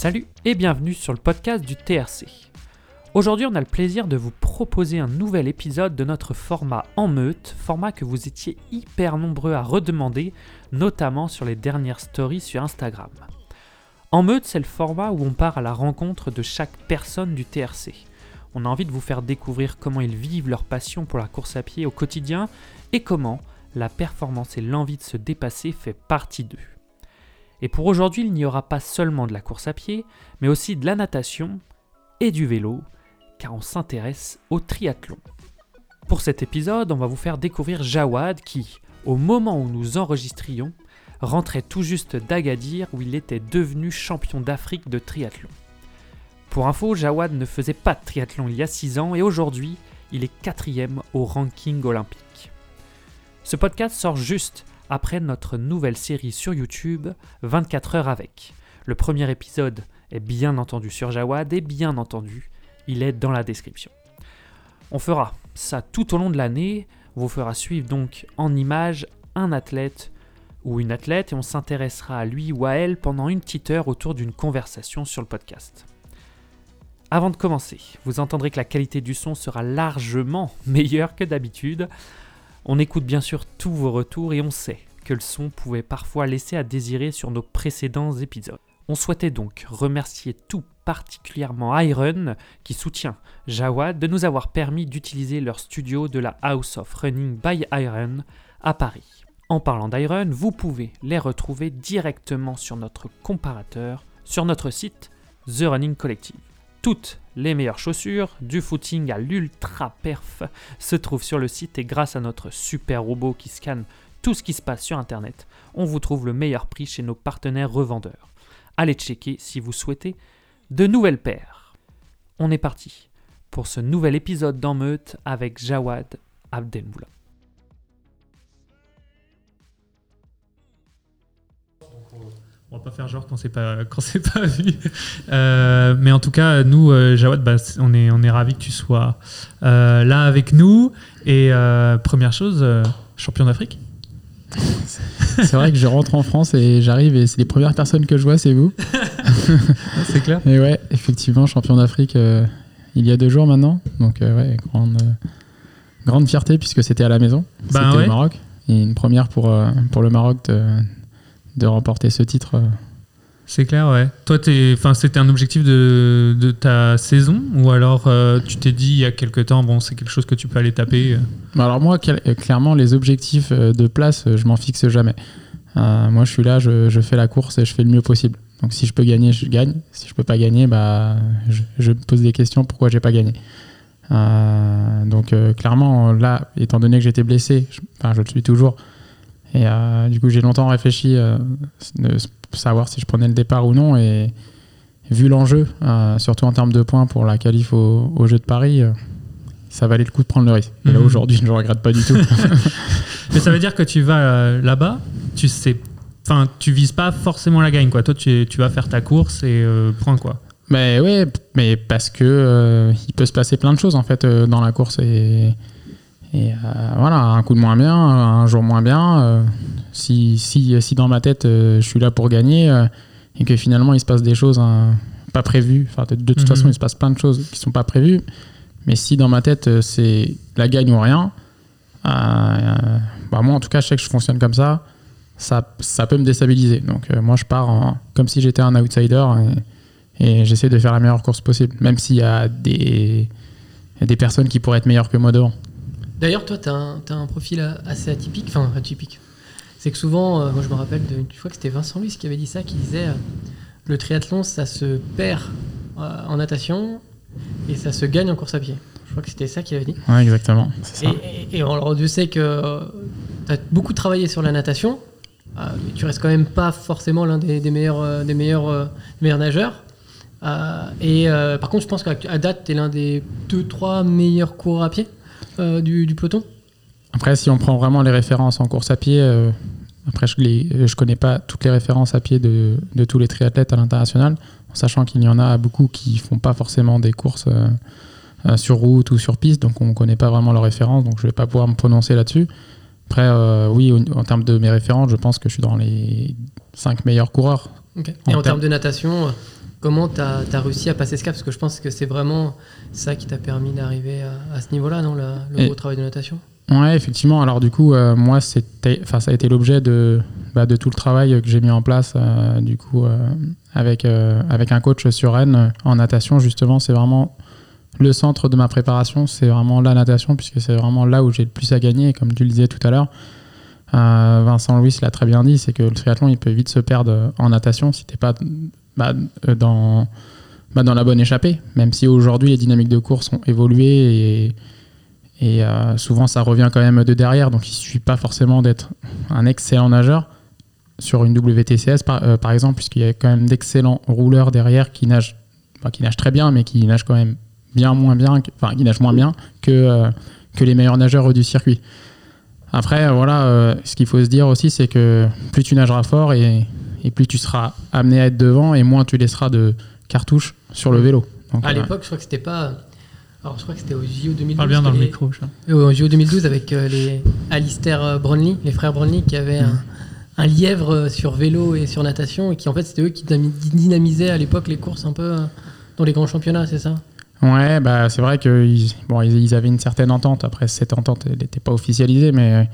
Salut et bienvenue sur le podcast du TRC. Aujourd'hui, on a le plaisir de vous proposer un nouvel épisode de notre format en meute, format que vous étiez hyper nombreux à redemander, notamment sur les dernières stories sur Instagram. En meute, c'est le format où on part à la rencontre de chaque personne du TRC. On a envie de vous faire découvrir comment ils vivent leur passion pour la course à pied au quotidien et comment la performance et l'envie de se dépasser fait partie d'eux. Et pour aujourd'hui, il n'y aura pas seulement de la course à pied, mais aussi de la natation et du vélo, car on s'intéresse au triathlon. Pour cet épisode, on va vous faire découvrir Jawad qui, au moment où nous enregistrions, rentrait tout juste d'Agadir où il était devenu champion d'Afrique de triathlon. Pour info, Jawad ne faisait pas de triathlon il y a 6 ans et aujourd'hui, il est quatrième au ranking olympique. Ce podcast sort juste après notre nouvelle série sur YouTube 24 heures avec. Le premier épisode est bien entendu sur Jawad et bien entendu, il est dans la description. On fera ça tout au long de l'année, vous fera suivre donc en images un athlète ou une athlète et on s'intéressera à lui ou à elle pendant une petite heure autour d'une conversation sur le podcast. Avant de commencer, vous entendrez que la qualité du son sera largement meilleure que d'habitude. On écoute bien sûr tous vos retours et on sait que le son pouvait parfois laisser à désirer sur nos précédents épisodes. On souhaitait donc remercier tout particulièrement Iron qui soutient Jawad de nous avoir permis d'utiliser leur studio de la House of Running by Iron à Paris. En parlant d'Iron, vous pouvez les retrouver directement sur notre comparateur sur notre site The Running Collective. Toutes les meilleures chaussures, du footing à l'ultra perf, se trouvent sur le site et grâce à notre super robot qui scanne tout ce qui se passe sur Internet, on vous trouve le meilleur prix chez nos partenaires revendeurs. Allez checker si vous souhaitez de nouvelles paires. On est parti pour ce nouvel épisode d'Enmeute avec Jawad Abdelmoula. On va pas faire genre qu'on s'est pas qu'on s'est pas vu, euh, mais en tout cas nous euh, Jawad, bah, on est on est ravi que tu sois euh, là avec nous et première chose champion d'Afrique. C'est vrai que je rentre en France et j'arrive et c'est les premières personnes que je vois, c'est vous. C'est clair. Et ouais, effectivement, champion d'Afrique euh, il y a deux jours maintenant. Donc euh, ouais, grande, euh, grande fierté puisque c'était à la maison. Bah c'était ouais. au Maroc. Et une première pour, pour le Maroc de, de remporter ce titre. C'est clair, ouais. Toi, c'était un objectif de, ta saison ou alors euh, tu t'es dit il y a quelque temps, bon, c'est quelque chose que tu peux aller taper. euh. Bah Alors moi, euh, clairement, les objectifs de place, je m'en fixe jamais. Moi, je suis là, je, fais la course et je fais le mieux possible. Donc si je peux gagner, je gagne. Si je peux pas gagner, bah, je, me pose des questions pourquoi j'ai pas gagné? Donc clairement, là, étant donné que j'étais blessé, je, enfin, je le suis toujours. Et du coup, j'ai longtemps réfléchi savoir si je prenais le départ ou non. Et vu l'enjeu, euh, surtout en termes de points pour la qualif au, au Jeu de Paris, euh, ça valait le coup de prendre le risque. Et là, Mhm. aujourd'hui, je ne regrette pas du tout. Mais ça veut dire que tu vas euh, là-bas, tu sais, enfin, tu vises pas forcément la gagne, quoi. Toi, tu, tu vas faire ta course et point, quoi. mais ouais, mais parce que euh, il peut se passer plein de choses en fait euh, dans la course et, et euh, voilà, un coup de moins bien, un jour moins bien. euh, si, si, si dans ma tête euh, je suis là pour gagner et que finalement il se passe des choses hein, pas prévues, enfin de, de toute Mhm. façon il se passe plein de choses qui sont pas prévues, mais si dans ma tête c'est la gagne ou rien, euh, bah moi en tout cas je sais que je fonctionne comme ça. Ça, ça peut me déstabiliser. Donc euh, moi je pars en- comme si j'étais un outsider et, et j'essaie de faire la meilleure course possible, même s'il y a des, des personnes qui pourraient être meilleures que moi devant. D'ailleurs, toi, tu as, un profil assez atypique. Enfin, atypique. C'est que souvent, euh, moi je me rappelle d'une fois que c'était Vincent Luis qui avait dit ça, qui disait euh, le triathlon, ça se perd euh, en natation et ça se gagne en course à pied. Je crois que c'était ça qu'il avait dit. Ouais, exactement. Et, ça. et, et alors, Dieu sait que tu as beaucoup travaillé sur la natation, mais tu restes quand même pas forcément l'un des, des meilleurs, des, meilleurs, des meilleurs nageurs. Et par contre, je pense qu'à date, tu es l'un des 2-3 meilleurs coureurs à pied du, du peloton. Après, si on prend vraiment les références en course à pied, euh, après je ne connais pas toutes les références à pied de, de tous les triathlètes à l'international, en sachant qu'il y en a beaucoup qui font pas forcément des courses euh, euh, sur route ou sur piste, donc on ne connaît pas vraiment leurs références, donc je vais pas pouvoir me prononcer là-dessus. Après, euh, oui, en termes de mes références, je pense que je suis dans les 5 meilleurs coureurs. En Et en termes- de natation, euh, comment tu as, réussi à passer ce cap? Parce que je pense que c'est vraiment ça qui t'a permis d'arriver à, ce niveau-là, non? Le, le gros travail de natation? Ouais, effectivement. Alors du coup, euh, moi, ça a été l'objet de, bah, de tout le travail que j'ai mis en place, euh, du coup, euh, avec avec un coach sur Rennes en natation. Justement, c'est vraiment le centre de ma préparation. C'est vraiment la natation, puisque c'est vraiment là où j'ai le plus à gagner. comme tu le disais tout à l'heure, Vincent Louis l'a très bien dit, c'est que le triathlon, il peut vite se perdre en natation si t'es pas bah, dans bah, dans la bonne échappée. Même si aujourd'hui les dynamiques de course ont évolué et euh, souvent, ça revient quand même de derrière. Donc, il ne suffit pas forcément d'être un excellent nageur sur une WTCS, par, euh, par exemple, puisqu'il y a quand même d'excellents rouleurs derrière qui nagent, qui nagent très bien, mais qui nagent quand même bien moins bien, enfin, qui nagent moins bien que, euh, que les meilleurs nageurs du circuit. Après, voilà, ce qu'il faut se dire aussi, c'est que plus tu nageras fort et, et, plus tu seras amené à être devant et moins tu laisseras de cartouches sur le vélo. à l'époque, je crois que c'était pas alors, je crois que c'était au JO 2012. Parle bien dans le micro, Au JO 2012 avec euh, les Alistair euh, Brownlee, les frères Brownlee, qui avaient un, un, lièvre euh, sur vélo et sur natation, et qui en fait c'était eux qui dynamisaient à l'époque les courses un peu dans les grands championnats, c'est ça? Ouais, bah c'est vrai qu'ils bon, ils, avaient une certaine entente. Après, cette entente, elle n'était pas officialisée, mais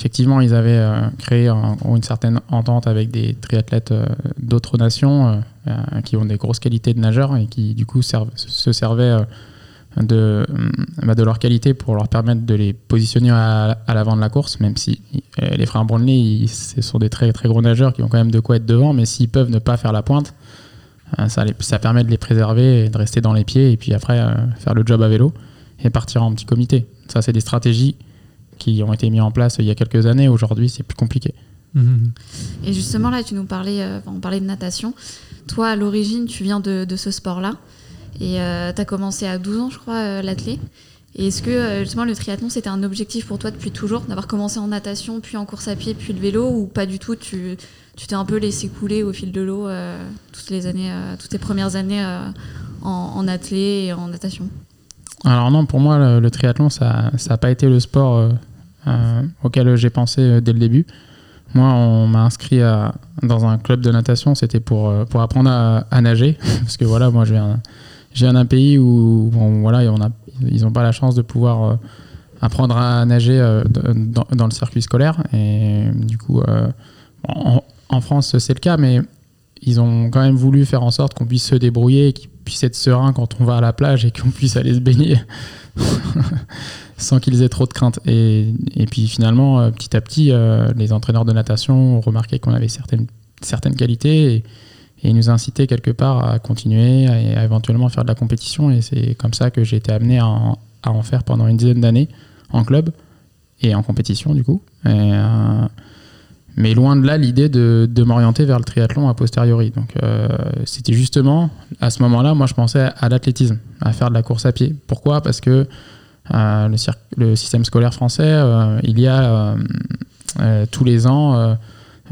effectivement, ils avaient créé une certaine entente avec des triathlètes d'autres nations qui ont des grosses qualités de nageurs et qui du coup se servaient de, bah, de leur qualité pour leur permettre de les positionner à, l'avant de la course, même si euh, les frères Brownlee, ce sont des très, très gros nageurs qui ont quand même de quoi être devant, mais s'ils peuvent ne pas faire la pointe, euh, ça, permet de les préserver et de rester dans les pieds et puis après euh, faire le job à vélo et partir en petit comité. Ça, c'est des stratégies qui ont été mises en place il y a quelques années. Aujourd'hui, c'est plus compliqué. Mmh. Et justement, là, tu nous parlais, on parlait de natation. Toi, à l'origine, tu viens de, de ce sport-là. Et euh, tu as commencé à 12 ans, je crois, euh, l'athlé. Et est-ce que euh, justement le triathlon c'était un objectif pour toi depuis toujours, d'avoir commencé en natation, puis en course à pied, puis le vélo, ou pas du tout Tu tu t'es un peu laissé couler au fil de l'eau toutes les années, toutes tes premières années en, en athlé et en natation? Alors non, pour moi le, triathlon ça n'a pas été le sport auquel j'ai pensé dès le début. Moi, on m'a inscrit dans un club de natation, c'était pour, pour apprendre à, nager, parce que voilà, moi je viens d'un pays où voilà, ils n'ont pas la chance de pouvoir euh, apprendre à nager euh, dans, le circuit scolaire. Et du coup, euh, en, France, c'est le cas, mais ils ont quand même voulu faire en sorte qu'on puisse se débrouiller, qu'ils puissent être sereins quand on va à la plage et qu'on puisse aller se baigner sans qu'ils aient trop de crainte. Et, et puis finalement, petit à petit, les entraîneurs de natation ont remarqué qu'on avait certaines, certaines qualités. Et, et nous inciter quelque part à continuer et à, éventuellement faire de la compétition. Et c'est comme ça que j'ai été amené à en, faire pendant une dizaine d'années en club et en compétition du coup. Euh, mais loin de là l'idée de, de m'orienter vers le triathlon a posteriori. Donc euh, c'était justement à ce moment-là, moi je pensais à, l'athlétisme, à faire de la course à pied. Pourquoi? Parce que euh, le, le, système scolaire français, il y a tous les ans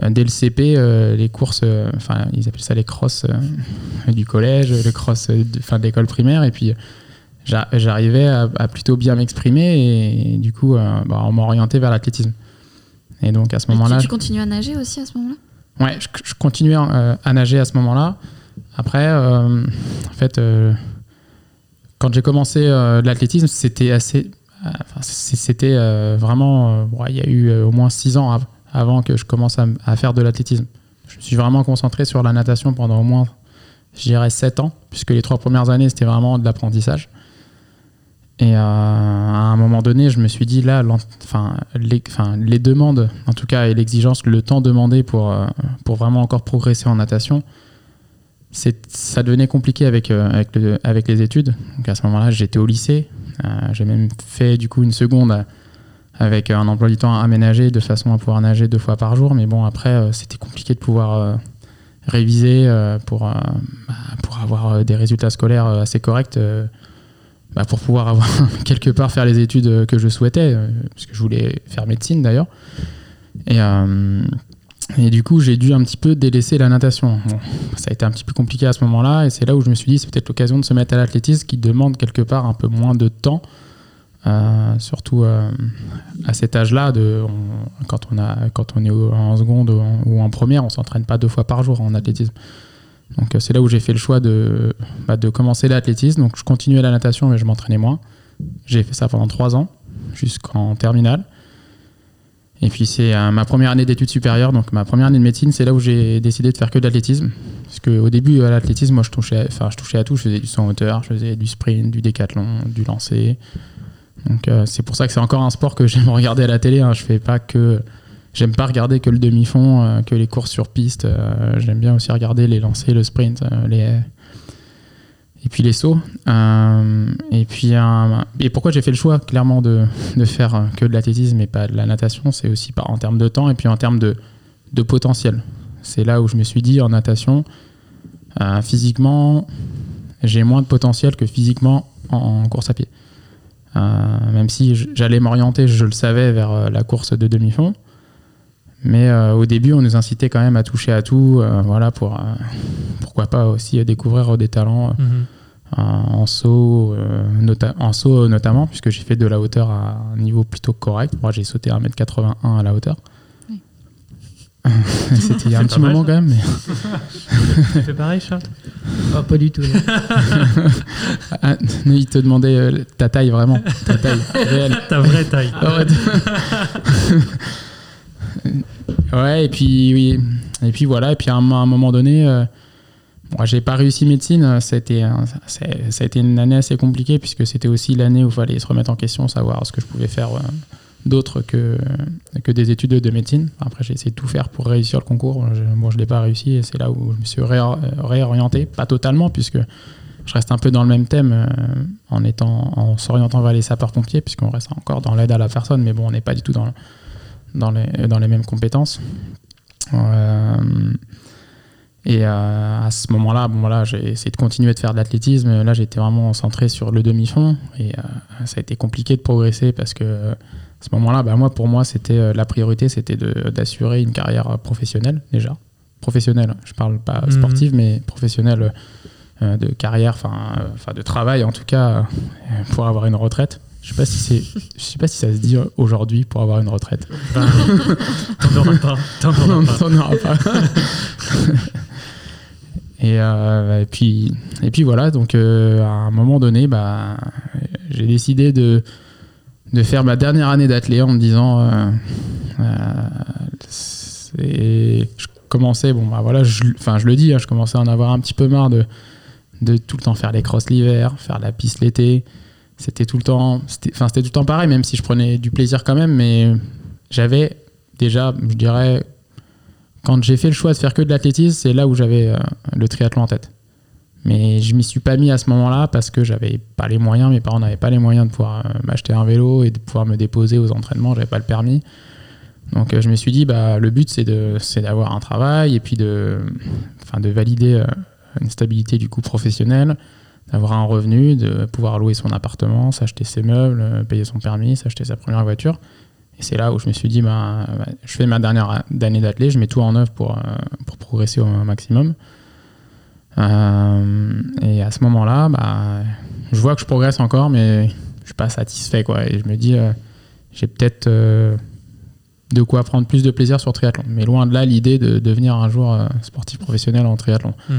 euh, dès le CP, euh, les courses, euh, enfin, ils appellent ça les crosses du collège, les crosses de, d'école primaire, et puis j'arrivais à, plutôt bien m'exprimer, et, du coup, bah, on m'a orienté vers l'athlétisme. Et donc à ce moment-là. Tu, continues à nager aussi à ce moment-là? Ouais, je, continuais à nager à ce moment-là. Après, en fait, quand j'ai commencé l'athlétisme, c'était assez. c'était vraiment. il y a eu au moins six ans avant que je commence à, faire de l'athlétisme. Je me suis vraiment concentré sur la natation pendant au moins, je dirais, 7 ans, puisque les trois premières années, c'était vraiment de l'apprentissage. Et euh, à un moment donné, je me suis dit, là, enfin, les, les, demandes, en tout cas, et l'exigence, le temps demandé pour, euh, pour vraiment encore progresser en natation, ça devenait compliqué avec, euh, les études. À ce moment-là, j'étais au lycée. J'ai même fait du coup une seconde avec un emploi du temps aménagé de façon à pouvoir nager deux fois par jour. Mais bon, après, euh, c'était compliqué de pouvoir euh, réviser euh, pour, bah, pour avoir des résultats scolaires assez corrects. Bah, pour pouvoir quelque part faire les études que je souhaitais, puisque je voulais faire médecine d'ailleurs. Et du coup, j'ai dû un petit peu délaisser la natation. ça a été un petit peu compliqué à ce moment-là, et c'est là où je me suis dit, c'est peut-être l'occasion de se mettre à l'athlétisme qui demande quelque part un peu moins de temps euh, surtout euh, à cet âge-là, quand, on est en seconde ou en, première, on s'entraîne pas deux fois par jour en athlétisme. Donc euh, c'est là où j'ai fait le choix de, bah, de commencer l'athlétisme. Donc je continuais la natation, mais je m'entraînais moins. J'ai fait ça pendant trois ans, jusqu'en terminale. Et puis c'est euh, ma première année d'études supérieures, donc ma première année de médecine, c'est là où j'ai décidé de faire que de l'athlétisme. Parce qu'au début, à l'athlétisme, moi je touchais, enfin, je touchais à tout. Je faisais du saut en hauteur, je faisais du sprint, du décathlon, du lancer. Donc euh, c'est pour ça que c'est encore un sport que j'aime regarder à la télé. Hein. Je fais pas que. J'aime pas regarder que le demi-fond, euh, que les courses sur piste. J'aime bien aussi regarder les lancers, le sprint, les et puis les sauts. Euh, et puis un- et pourquoi j'ai fait le choix clairement de, de faire euh, que de l'athlétisme et pas de la natation, c'est aussi en termes de temps et puis en termes de, de potentiel. C'est là où je me suis dit en natation, euh, physiquement, j'ai moins de potentiel que physiquement en, course à pied. Euh, même si j'allais m'orienter, je le savais, vers euh, la course de demi-fond. Mais euh, au début, on nous incitait quand même à toucher à tout, euh, voilà, pour euh, pourquoi pas aussi euh, découvrir des talents euh, Mhm. En saut, euh, nota- en saut euh, notamment, puisque j'ai fait de la hauteur à un niveau plutôt correct. Moi, j'ai sauté 1m81 à la hauteur. Oui. C'était il y a un petit mal, moment ça. quand même. Mais... Tu fais pareil, Charles? Ah, pas du tout. Ah, il te demandait euh, ta taille vraiment, ta taille réelle. Ta vraie taille. Ouais, et puis oui, et puis voilà, et puis à un, à un moment donné, euh, moi j'ai pas réussi médecine. euh, Ça a, été, c'est- ça a été une année assez compliquée puisque c'était aussi l'année où il fallait se remettre en question, savoir ce que je pouvais faire euh, d'autre que, que des études de médecine. Après, j'ai essayé de tout faire pour réussir le concours. Je, bon, je l'ai pas réussi et c'est là où je me suis ré- réorienté, pas totalement puisque je reste un peu dans le même thème euh, en étant en s'orientant vers les sapeurs-pompiers puisqu'on reste encore dans l'aide à la personne mais bon on n'est pas du tout dans, dans, les, dans les mêmes compétences Euh, et euh, à ce moment-là bon voilà j'ai essayé de continuer de faire de l'athlétisme là j'étais vraiment centré sur le demi-fond et euh, ça a été compliqué de progresser parce que euh, à ce moment-là bah, moi pour moi c'était la priorité c'était d'assurer une carrière professionnelle déjà professionnelle je parle pas Mhm. sportive mais professionnelle euh, de carrière, enfin de travail en tout cas, pour avoir une retraite. Je sais pas si c'est, je sais pas si ça se dit aujourd'hui pour avoir une retraite. Ben, T'en auras pas. T'en auras pas. Euh, et puis et puis voilà, donc euh, à un moment donné, bah, j'ai décidé de de faire ma dernière année d'athlète en me disant, euh, je commençais, bon bah voilà, je, enfin je le dis, hein, je commençais à en avoir un petit peu marre de de tout le temps faire les crosses l'hiver, faire la piste l'été. C'était tout le temps, enfin c'était tout le temps pareil, même si je prenais du plaisir quand même, mais j'avais déjà, je dirais, quand j'ai fait le choix de faire que de l'athlétisme, c'est là où j'avais euh, le triathlon en tête. Mais je m'y suis pas mis à ce moment-là parce que j'avais pas les moyens, mes parents n'avaient pas les moyens de pouvoir euh, m'acheter un vélo et de pouvoir me déposer aux entraînements, j'avais pas le permis. Donc euh, je me suis dit, bah, le but c'est, d'avoir un travail et puis de, de valider une stabilité du coup professionnel, d'avoir un revenu, de pouvoir louer son appartement, s'acheter ses meubles, payer son permis, s'acheter sa première voiture. Et c'est là où je me suis dit, bah, je fais ma dernière année d'athlète, je mets tout en œuvre pour, euh, pour progresser au maximum. Euh, et à ce moment-là, bah, je vois que je progresse encore, mais je suis pas satisfait. Quoi. Et je me dis, euh, j'ai peut-être euh, de quoi prendre plus de plaisir sur triathlon. Mais loin de là, l'idée de devenir un jour sportif professionnel en triathlon. Mhm.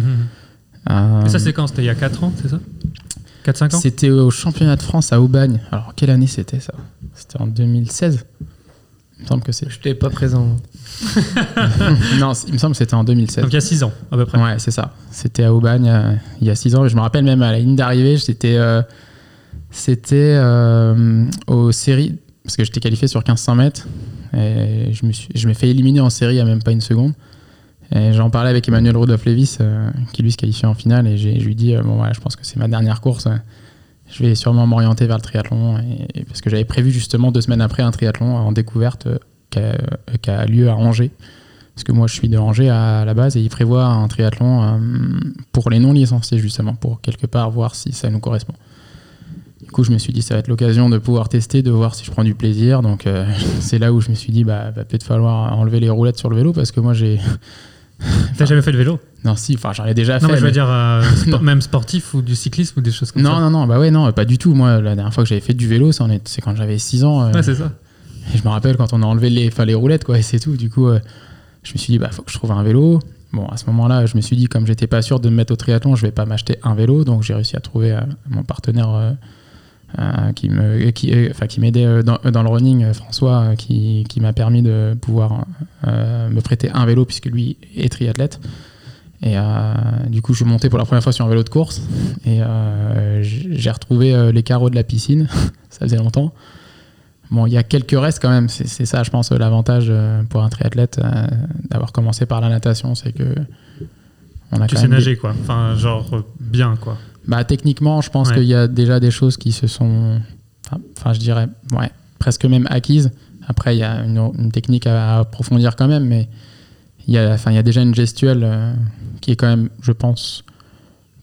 Euh, Et ça, c'est quand? C'était il y a 4 ans, c'est ça? 4-5 ans? C'était au championnat de France à Aubagne. Alors, quelle année c'était ça? C'était en 2016 Il me semble que c'est. Je n'étais pas présent. non, il me semble que c'était en 2016. Donc il y a 6 ans, à peu près. Ouais, c'est ça. C'était à Aubagne euh, il y a 6 ans. Je me rappelle même à la ligne d'arrivée, c'était euh, c'était euh, aux séries, parce que j'étais qualifié sur 1500 mètres. Et je me suis, je m'ai fait éliminer en série à même pas une seconde. Et j'en parlais avec Emmanuel Rudolph Levis, euh, qui lui se qualifiait en finale. Et je lui dis, euh, bon, voilà, je pense que c'est ma dernière course. Je vais sûrement m'orienter vers le triathlon. Parce que j'avais prévu justement deux semaines après un triathlon en découverte euh, qui a, a lieu à Angers. Parce que moi, je suis de Angers à la base et ils prévoient un triathlon euh, pour les non-licenciés, justement, pour quelque part voir si ça nous correspond. Du coup, je me suis dit, ça va être l'occasion de pouvoir tester, de voir si je prends du plaisir. Donc, euh, c'est là où je me suis dit, bah, va peut-être falloir enlever les roulettes sur le vélo parce que moi, j'ai. T'as jamais fait de vélo? Non, si, enfin, j'en ai déjà Non, fait. mais je veux mais- dire, euh, spo- même sportif ou du cyclisme ou des choses comme Non, ça. non, non, bah ouais, non, pas du tout. Moi, la dernière fois que j'avais fait du vélo, c'est quand j'avais 6 ans. euh, Ouais, c'est ça. Et je me rappelle quand on a enlevé les, les roulettes, quoi, et c'est tout. Du coup, euh, je me suis dit, bah, faut que je trouve un vélo. bon, à ce moment-là, je me suis dit, comme j'étais pas sûr de me mettre au triathlon, je vais pas m'acheter un vélo. Donc, j'ai réussi à trouver euh, mon partenaire qui me, qui, enfin, qui m'aidait dans, dans le running, François, qui, qui m'a permis de pouvoir me prêter un vélo puisque lui est triathlète. Et euh, du coup, je suis monté pour la première fois sur un vélo de course et euh, j'ai retrouvé euh, les carreaux de la piscine. ça faisait longtemps. Bon, il y a quelques restes quand même. C'est ça, je pense, l'avantage pour un triathlète euh, d'avoir commencé par la natation, c'est que on a Tu quand sais même des- nager, quoi. Enfin, genre, euh, bien, quoi. bah, techniquement, je pense Ouais. qu'il y a déjà des choses qui se sont, enfin, enfin, je dirais, ouais, presque même acquises. Après, il y a une, une technique à approfondir quand même, mais il y a, enfin, il y a déjà une gestuelle euh, qui est quand même, je pense,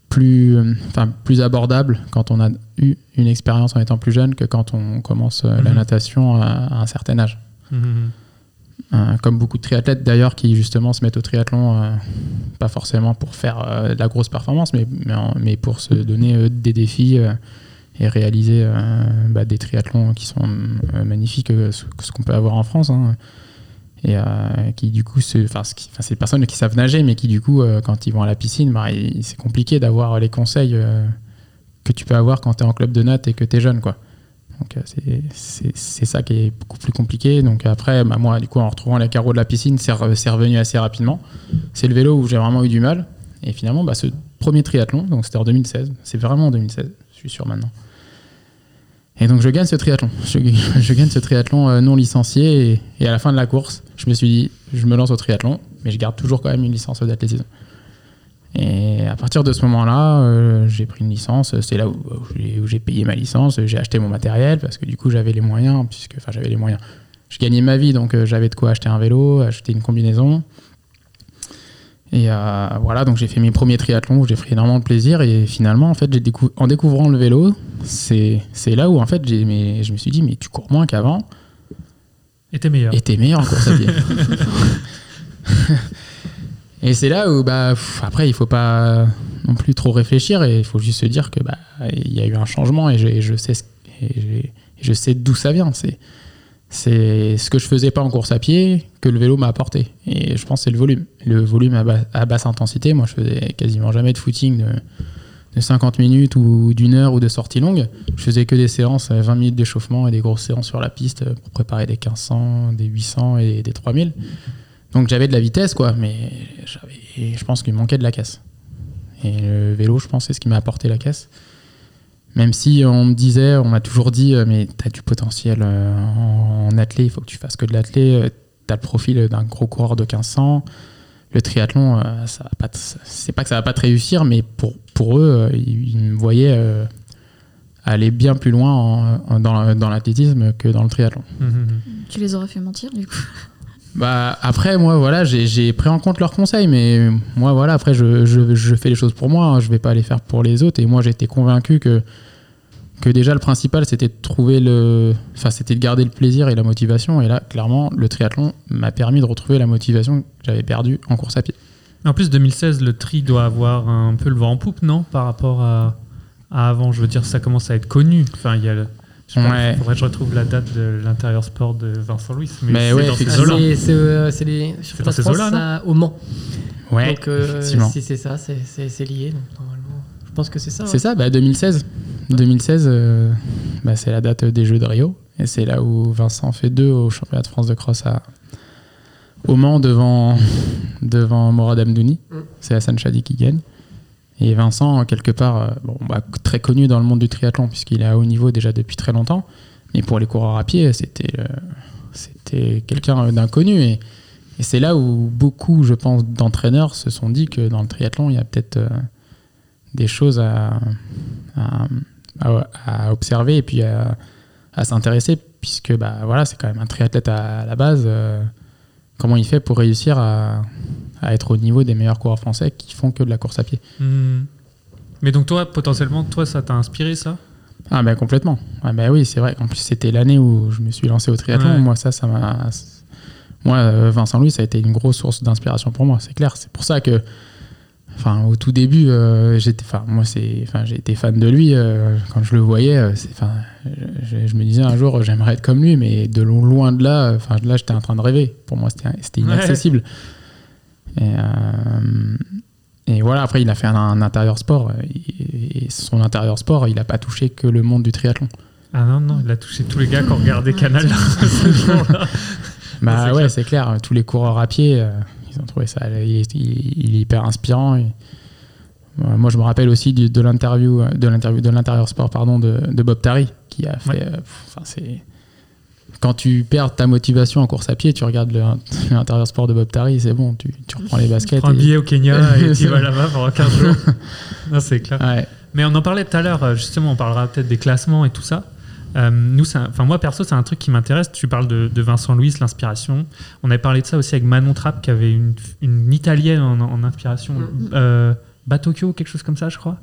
plus, euh, enfin, plus abordable quand on a eu une expérience en étant plus jeune que quand on commence euh, la Mhm. natation à, à un certain âge. Mhm. Euh, comme beaucoup de triathlètes d'ailleurs qui justement se mettent au triathlon, pas forcément pour faire de la grosse performance, mais, mais, en- mais pour se donner des défis et réaliser bah, des triathlons qui sont magnifiques, ce, ce qu'on peut avoir en France. hein. Et euh, qui du coup, enfin, c'est des personnes qui savent nager, mais qui du coup, euh, quand ils vont à la piscine, bah, c'est compliqué d'avoir les conseils euh, que tu peux avoir quand tu es en club de natte et que tu es jeune. quoi. Donc euh, c'est- ça qui est beaucoup plus compliqué. Donc après, bah, moi, du coup, en retrouvant les carreaux de la piscine, c'est revenu assez rapidement. C'est le vélo où j'ai vraiment eu du mal. Et finalement, bah, ce premier triathlon, donc c'était en 2016, c'est vraiment en 2016, je suis sûr maintenant. Et donc je gagne ce triathlon. Je, gagne ce triathlon euh, non licencié. Et, à la fin de la course, je me suis dit, je me lance au triathlon, mais je garde toujours quand même une licence d'athlétisme. Et à partir de ce moment-là, euh, j'ai pris une licence. C'est là où, j'ai- payé ma licence. J'ai acheté mon matériel parce que du coup, j'avais les moyens. Puisque, enfin, j'avais les moyens. Je gagnais ma vie, donc euh, j'avais de quoi acheter un vélo, acheter une combinaison. Et euh, voilà, donc j'ai fait mes premiers triathlons où j'ai pris énormément de plaisir. Et finalement, en fait, j'ai décou- en découvrant le vélo, c'est là où en fait, j'ai- mais, je me suis dit, mais tu cours moins qu'avant. Et t'es meilleur. Et t'es meilleur en course à pied. et c'est là où, bah, pff, après, il faut pas non plus trop réfléchir et il faut juste se dire que bah, il y a eu un changement et je, et je sais, et je sais d'où ça vient. C'est c'est ce que je faisais pas en course à pied que le vélo m'a apporté. Et je pense que c'est le volume. Le volume à, bas- à basse intensité. Moi, je faisais quasiment jamais de footing de, de 50 minutes ou d'une heure ou de sortie longue. Je faisais que des séances, euh, 20 minutes d'échauffement et des grosses séances sur la piste euh, pour préparer des 1500, des 800 et des 3000. Donc j'avais de la vitesse, quoi, mais je pense qu'il manquait de la caisse. Et le vélo, je pense, c'est ce qui m'a apporté la caisse. Même si on me disait, on m'a toujours dit, euh, mais tu as du potentiel euh, en, en athlé, il faut que tu fasses que de l'athlé, tu as le profil d'un gros coureur de 1500. Le triathlon, euh, ça va pas t- c'est pas que ça va pas te réussir, mais pour, pour eux, euh, ils, me voyaient euh, aller bien plus loin en- en- dans, dans l'athlétisme que dans le triathlon. Mhm. Tu les aurais fait mentir du coup? Bah après moi voilà j'ai j'ai pris en compte leurs conseils mais moi voilà après je, je, je fais les choses pour moi hein, je vais pas les faire pour les autres et moi j'étais convaincu que que déjà le principal c'était de trouver le enfin c'était de garder le plaisir et la motivation et là clairement le triathlon m'a permis de retrouver la motivation que j'avais perdue en course à pied. En plus, 2016, le tri doit avoir un peu le vent en poupe, non? Par rapport à, à avant. Je veux dire, ça commence à être connu. Enfin, il y a le. Je Ouais. faudrait que je retrouve la date de l'intérieur sport de Vincent Louis. Mais, Mais c'est ouais, dans ces. C'est euh, dans championnats de ces France eaux-là, non? à- au Mans. Ouais donc euh, si c'est ça, c'est- lié. Donc normalement, pense que c'est ça. C'est ça, bah 2016. 2016, euh, bah, c'est la date des Jeux de Rio. Et c'est là où Vincent fait deux au championnat de France de cross à, au Mans devant, devant Morad Amdouni. Mm. C'est Hassan Chadi qui gagne. Et Vincent, quelque part, euh, bon, bah, très connu dans le monde du triathlon, puisqu'il est à haut niveau déjà depuis très longtemps. Mais pour les coureurs à pied, c'était euh, c'était quelqu'un d'inconnu. Et, et c'est là où beaucoup, je pense, d'entraîneurs se sont dit que dans le triathlon, il y a peut-être des choses à, à, à- à observer et puis à, à s'intéresser, puisque bah, voilà, c'est quand même un triathlète à, la base. euh, comment il fait pour réussir à, à être au niveau des meilleurs coureurs français qui font que de la course à pied Mhm. Mais donc, toi, potentiellement, toi, ça t'a inspiré ça? Ah ben complètement. Ah ben oui, c'est vrai. En plus, c'était l'année où je me suis lancé au triathlon. Ouais. Moi, ça, ça m'a. Moi, euh, Vincent Louis, ça a été une grosse source d'inspiration pour moi. C'est clair. C'est pour ça que, enfin, au tout début, euh, j'étais, enfin, moi, c'est, enfin, j'ai été fan de lui euh, quand je le voyais. euh, enfin, je, je me disais un jour, j'aimerais être comme lui, mais de lo- loin de là, enfin, là, j'étais en train de rêver. Pour moi, c'était, Ouais. inaccessible. Et, et voilà, après, il a fait un, un intérieur sport. Et, et son intérieur sport, il n'a pas touché que le monde du triathlon. Ah non, non, il a touché tous les gars qui ont regardé Canal ce jour-là. Bah ouais, c'est clair. Tous les coureurs à pied, euh, ils ont trouvé ça. Il est, il- est hyper inspirant. et- moi, je me rappelle aussi du- de l'interview, de l'interview, de l'intérieur sport, pardon, de, de Bob Tari, qui a fait. Ouais. euh, pff, c'est quand tu perds ta motivation en course à pied, tu regardes l'intérieur sport de Bob Tari, c'est bon, tu, tu reprends les Tu baskets. prends un et- billet au Kenya et tu vas là-bas pendant 15 jours. c'est clair. Ouais. Mais on en parlait tout à l'heure, euh, justement, on parlera peut-être des classements et tout ça. Euh, nous, enfin moi perso, c'est un truc qui m'intéresse. Tu parles de, de Vincent Louis, l'inspiration. On avait parlé de ça aussi avec Manon Trapp, qui avait une, une italienne en, en inspiration, Mhm. euh, Batokyo, quelque chose comme ça, je crois.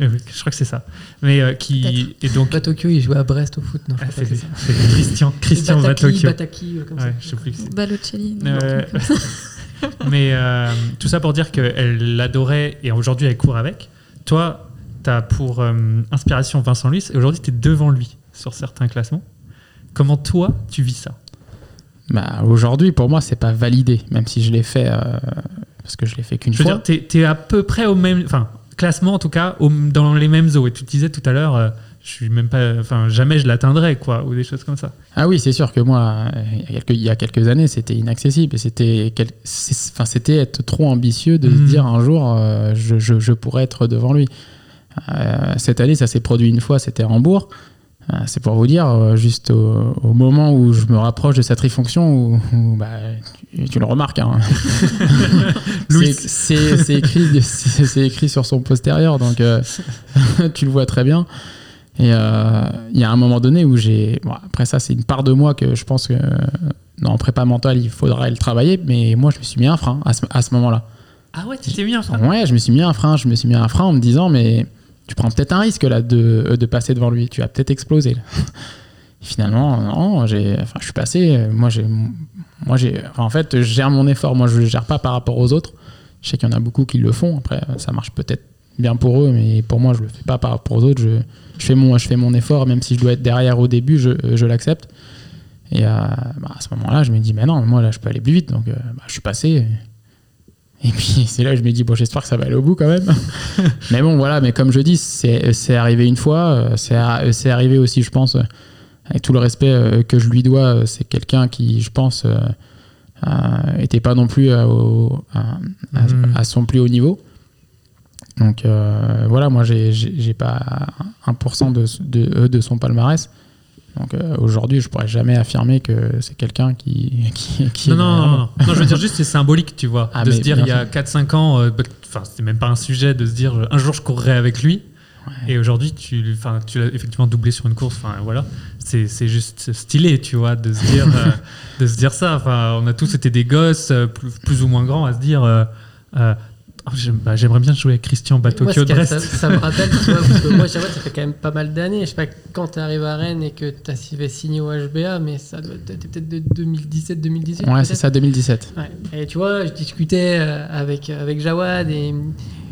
Euh, je crois que c'est ça. Mais euh, qui et donc Pas Tokyo, il jouait à Brest au foot. Non, je Ah, crois c'est pas que c'est ça. c'est Christian, Christian Bataki, Batokyo. Bataki, comme ça. Ouais, je sais plus. Balotelli. non, Euh. Mais euh, tout ça pour dire qu'elle l'adorait et aujourd'hui elle court avec. Toi, tu as pour euh, inspiration Vincent Luis et aujourd'hui tu es devant lui sur certains classements. Comment toi tu vis ça? Bah, aujourd'hui, pour moi, c'est pas validé, même si je l'ai fait euh, parce que je l'ai fait qu'une Je veux fois. dire, tu es, à peu près au même. Enfin, classement en tout cas, au- dans les mêmes eaux. Et tu disais tout à l'heure, euh, je suis même pas. Enfin, jamais je l'atteindrai, quoi, ou des choses comme ça. Ah oui, c'est sûr que moi, euh, il y a quelques, il y a quelques années, c'était inaccessible. et C'était enfin, c'était être trop ambitieux de se dire un jour, euh, je, je- je pourrais être devant lui. Cette année, ça s'est produit une fois, c'était à Hambourg. Euh, c'est pour vous dire, euh, juste au, au moment où je me rapproche de cette trifonction, où, où, bah, tu, tu le remarques. hein. C'est- écrit, écrit sur son postérieur, donc euh, tu le vois très bien. Et euh, il y a un moment donné où j'ai. Bon, après, ça, c'est une part de moi que je pense que. Non, en prépa mentale, il faudra le travailler, mais moi, je me suis mis un frein à ce, ce moment-là. Ah ouais, tu t'es mis un frein Ouais, je me suis mis un frein, je me suis mis un frein en me disant, mais tu prends peut-être un risque là de, euh, de passer devant lui, tu vas peut-être exploser. finalement, non, j'ai, enfin, je suis passé, moi, j'ai, moi, j'ai, enfin, en fait, je gère mon effort, moi, je le gère pas par rapport aux autres. Je sais qu'il y en a beaucoup qui le font, après, ça marche peut-être bien pour eux, mais pour moi, je le fais pas par rapport aux autres, je, je, fais, mon, je fais mon effort, même si je dois être derrière au début, je, je l'accepte. Et euh, bah, à ce moment-là, je me dis, mais non, moi, là, je peux aller plus vite, donc euh, bah, je suis passé. Puis c'est là que je me dis, bon, j'espère que ça va aller au bout quand même. mais bon, voilà, mais comme je dis, c'est arrivé une fois, euh, c'est ar- c'est arrivé aussi, je pense, euh, avec tout le respect euh, que je lui dois, euh, c'est quelqu'un qui, je pense, euh, euh, était pas non plus à, au- à- son plus haut niveau. Donc euh, voilà, moi, j'ai pas 1% de, de, de son palmarès. Donc euh, aujourd'hui, je pourrais jamais affirmer que c'est quelqu'un qui, qui, qui Non, non, non, moi. non, non, je veux dire juste c'est symbolique, tu vois, Ah, de se dire il y a sûr. 4-5 ans, euh, bah, enfin c'était même pas un sujet de se dire un jour je courrai avec lui. Et aujourd'hui tu, tu l'as effectivement doublé sur une course, enfin voilà, c'est juste stylé, tu vois, de se dire, euh, de se dire ça. Enfin, on a tous été des gosses euh, plus, plus ou moins grands à se dire. Euh, euh, oh, bah, J'aimerais bien jouer avec Christian ce de ça, ça me rappelle, tu vois, parce que moi, Jawad, ça fait quand même pas mal d'années. Je sais pas quand tu arrives à Rennes et que tu as signé au HBA, mais ça doit être peut-être de 2017-2018. Ouais, c'est ça, 2017. Ouais. Et tu vois, je discutais euh, avec, avec Jawad et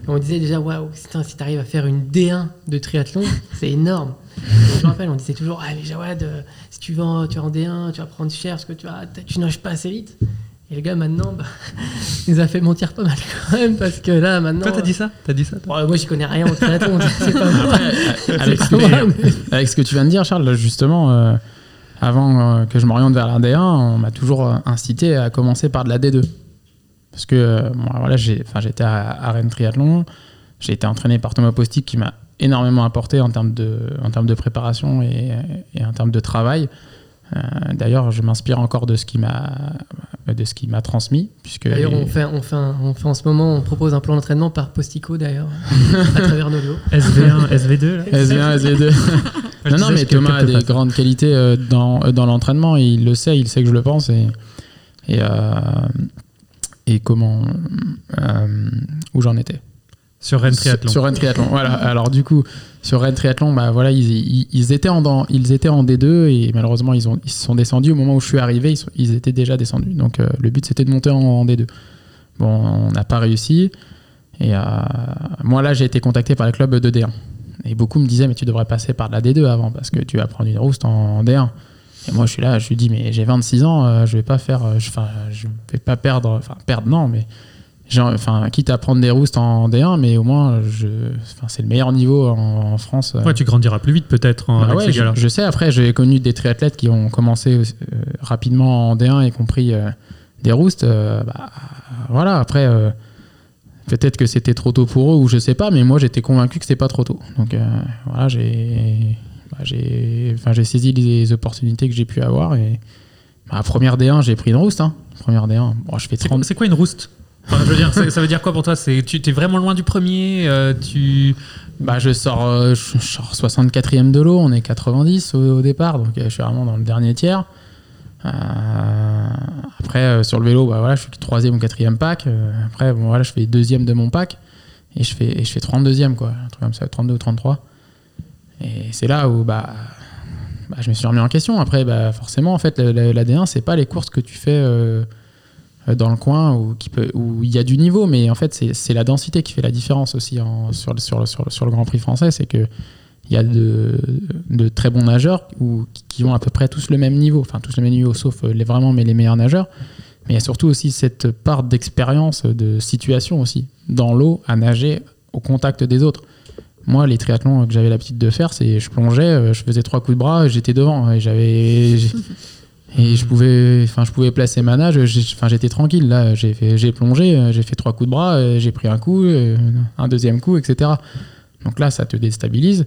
on disait déjà, waouh, si tu arrives à faire une D1 de triathlon, c'est énorme. Et je me rappelle, on disait toujours, ah, mais Jawad, euh, si tu vas, en, tu vas en D1, tu vas prendre cher parce que tu, vas, tu nages pas assez vite. Et le gars, maintenant, bah, il nous a fait mentir pas mal quand même parce que là, maintenant. Toi, t'as dit ça T'as dit ça toi Bon, moi, j'y connais rien au triathlon, c'est pas moi. avec, ce que, pas moi, mais- avec ce que tu viens de dire, Charles, là, justement, euh, avant euh, que je m'oriente vers la D1, on m'a toujours euh, incité à commencer par de la D2. Parce que euh, moi, voilà, j'ai- enfin, j'étais à, à Rennes Triathlon, j'ai été entraîné par Thomas Postic qui m'a énormément apporté en termes de, en termes de préparation et, et en termes de travail. Euh, D'ailleurs, je m'inspire encore de ce qui m'a de ce qui m'a transmis, puisque D'ailleurs, on fait, on, fait un- on fait en ce moment, on propose un plan d'entraînement par Postico d'ailleurs, à travers nos lots. SV1, SV2 là SV1, SV2. Je non, non, mais Thomas a des pas. grandes qualités euh, dans, euh, dans l'entraînement, il le sait, il sait que je le pense. Et, et, euh, et comment. euh, où j'en étais Sur Rennes Triathlon. Sur, Rennes Triathlon, voilà. Alors, du coup, sur Rennes Triathlon, bah, voilà, ils, ils, ils étaient en, dans- ils étaient en D2 et malheureusement, ils, ont, ils sont descendus. Au moment où je suis arrivé, ils, sont- ils étaient déjà descendus. Donc, euh, le but, c'était de monter en, en D2. Bon, on n'a pas réussi. Et euh, moi, là, j'ai été contacté par le club de D1. Et beaucoup me disaient, mais tu devrais passer par de la D2 avant parce que tu vas prendre une rouste en, en D1. Et moi, je suis là, je lui dis, mais j'ai 26 ans, euh, je vais pas faire, je, je vais pas perdre, enfin, perdre, non, mais Enfin, quitte à prendre des roustes en D1, mais au moins, je, enfin, c'est le meilleur niveau en, en France. Ouais, tu grandiras plus vite peut-être hein, Bah avec ouais, ces je, je sais, après, j'ai connu des triathlètes qui ont commencé euh, rapidement en D1 et compris euh, des roustes. euh, bah, voilà, après, euh, peut-être que c'était trop tôt pour eux ou je sais pas, mais moi j'étais convaincu que c'était pas trop tôt. Donc euh, voilà, j'ai bah, j'ai saisi les opportunités que j'ai pu avoir et bah, première D1, j'ai pris une rouste. Hein. Première D1, bon, je fais C'est quoi, 30. c'est quoi une rouste? Ça, veut dire quoi pour toi? C'est tu es vraiment loin du premier. euh, Bah, je sors, euh, je sors 64e de l'eau, on est 90 au, départ, donc euh, je suis vraiment dans le dernier tiers. Euh, après, euh, sur le vélo, bah, je suis troisième ou quatrième pack. Euh, après, je fais deuxième de mon pack et je fais, et je fais 32e, quoi, un truc comme ça, 32 ou 33. Et c'est là où bah, je me suis remis en question. Après, forcément, en fait, la, la- la D1, c'est pas les courses que tu fais euh, euh, dans le coin où où il y a du niveau, mais en fait, c'est la densité qui fait la différence aussi sur, le, Grand Prix français. C'est que il y a de, très bons nageurs ou, qui- ont à peu près tous le même niveau, enfin tous le même niveau, sauf euh, les vraiment mais les meilleurs nageurs. Mais il y a surtout aussi cette part d'expérience, de situation aussi, dans l'eau, à nager au contact des autres. Moi, les triathlons que j'avais l'habitude de faire, c'est je plongeais, euh, je faisais trois coups de bras, j'étais devant et j'avais et je pouvais, enfin, je pouvais placer ma nage. j'étais tranquille. Là, j'ai j'ai plongé, euh, j'ai fait trois coups de bras, euh, j'ai pris un coup, euh, un deuxième coup, etc. Donc là, ça te déstabilise.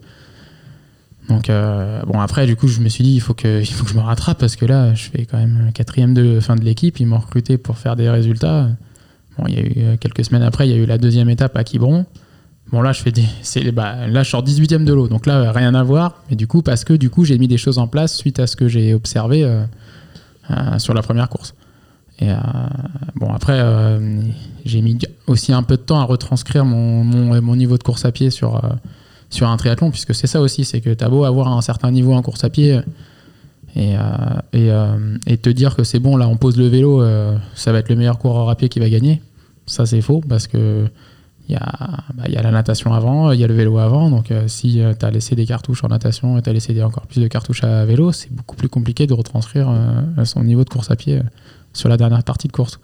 Donc bon, après, du coup, je me suis dit, il faut que, il faut que je me rattrape parce que là, je fais quand même quatrième de fin de l'équipe. Ils m'ont recruté pour faire des résultats. Bon, il y a eu quelques semaines après, il y a eu la deuxième étape à Quiberon. Bon là je fais des, bah, là je sors 18ème de l'eau donc là rien à voir mais du coup parce que du coup j'ai mis des choses en place suite à ce que j'ai observé sur la première course. Et euh, bon après euh, j'ai mis aussi un peu de temps à retranscrire mon, mon, niveau de course à pied sur, euh, sur un triathlon puisque c'est ça aussi c'est que t'as beau avoir un certain niveau en course à pied et, euh, et, euh, te dire que c'est bon là on pose le vélo euh, ça va être le meilleur coureur à pied qui va gagner. Ça c'est faux parce que il y, a, bah, il y a la natation avant, il y a le vélo avant. Donc, euh, si tu as laissé des cartouches en natation et tu as laissé des- encore plus de cartouches à vélo, c'est beaucoup plus compliqué de retranscrire euh, son niveau de course à pied euh, sur la dernière partie de course.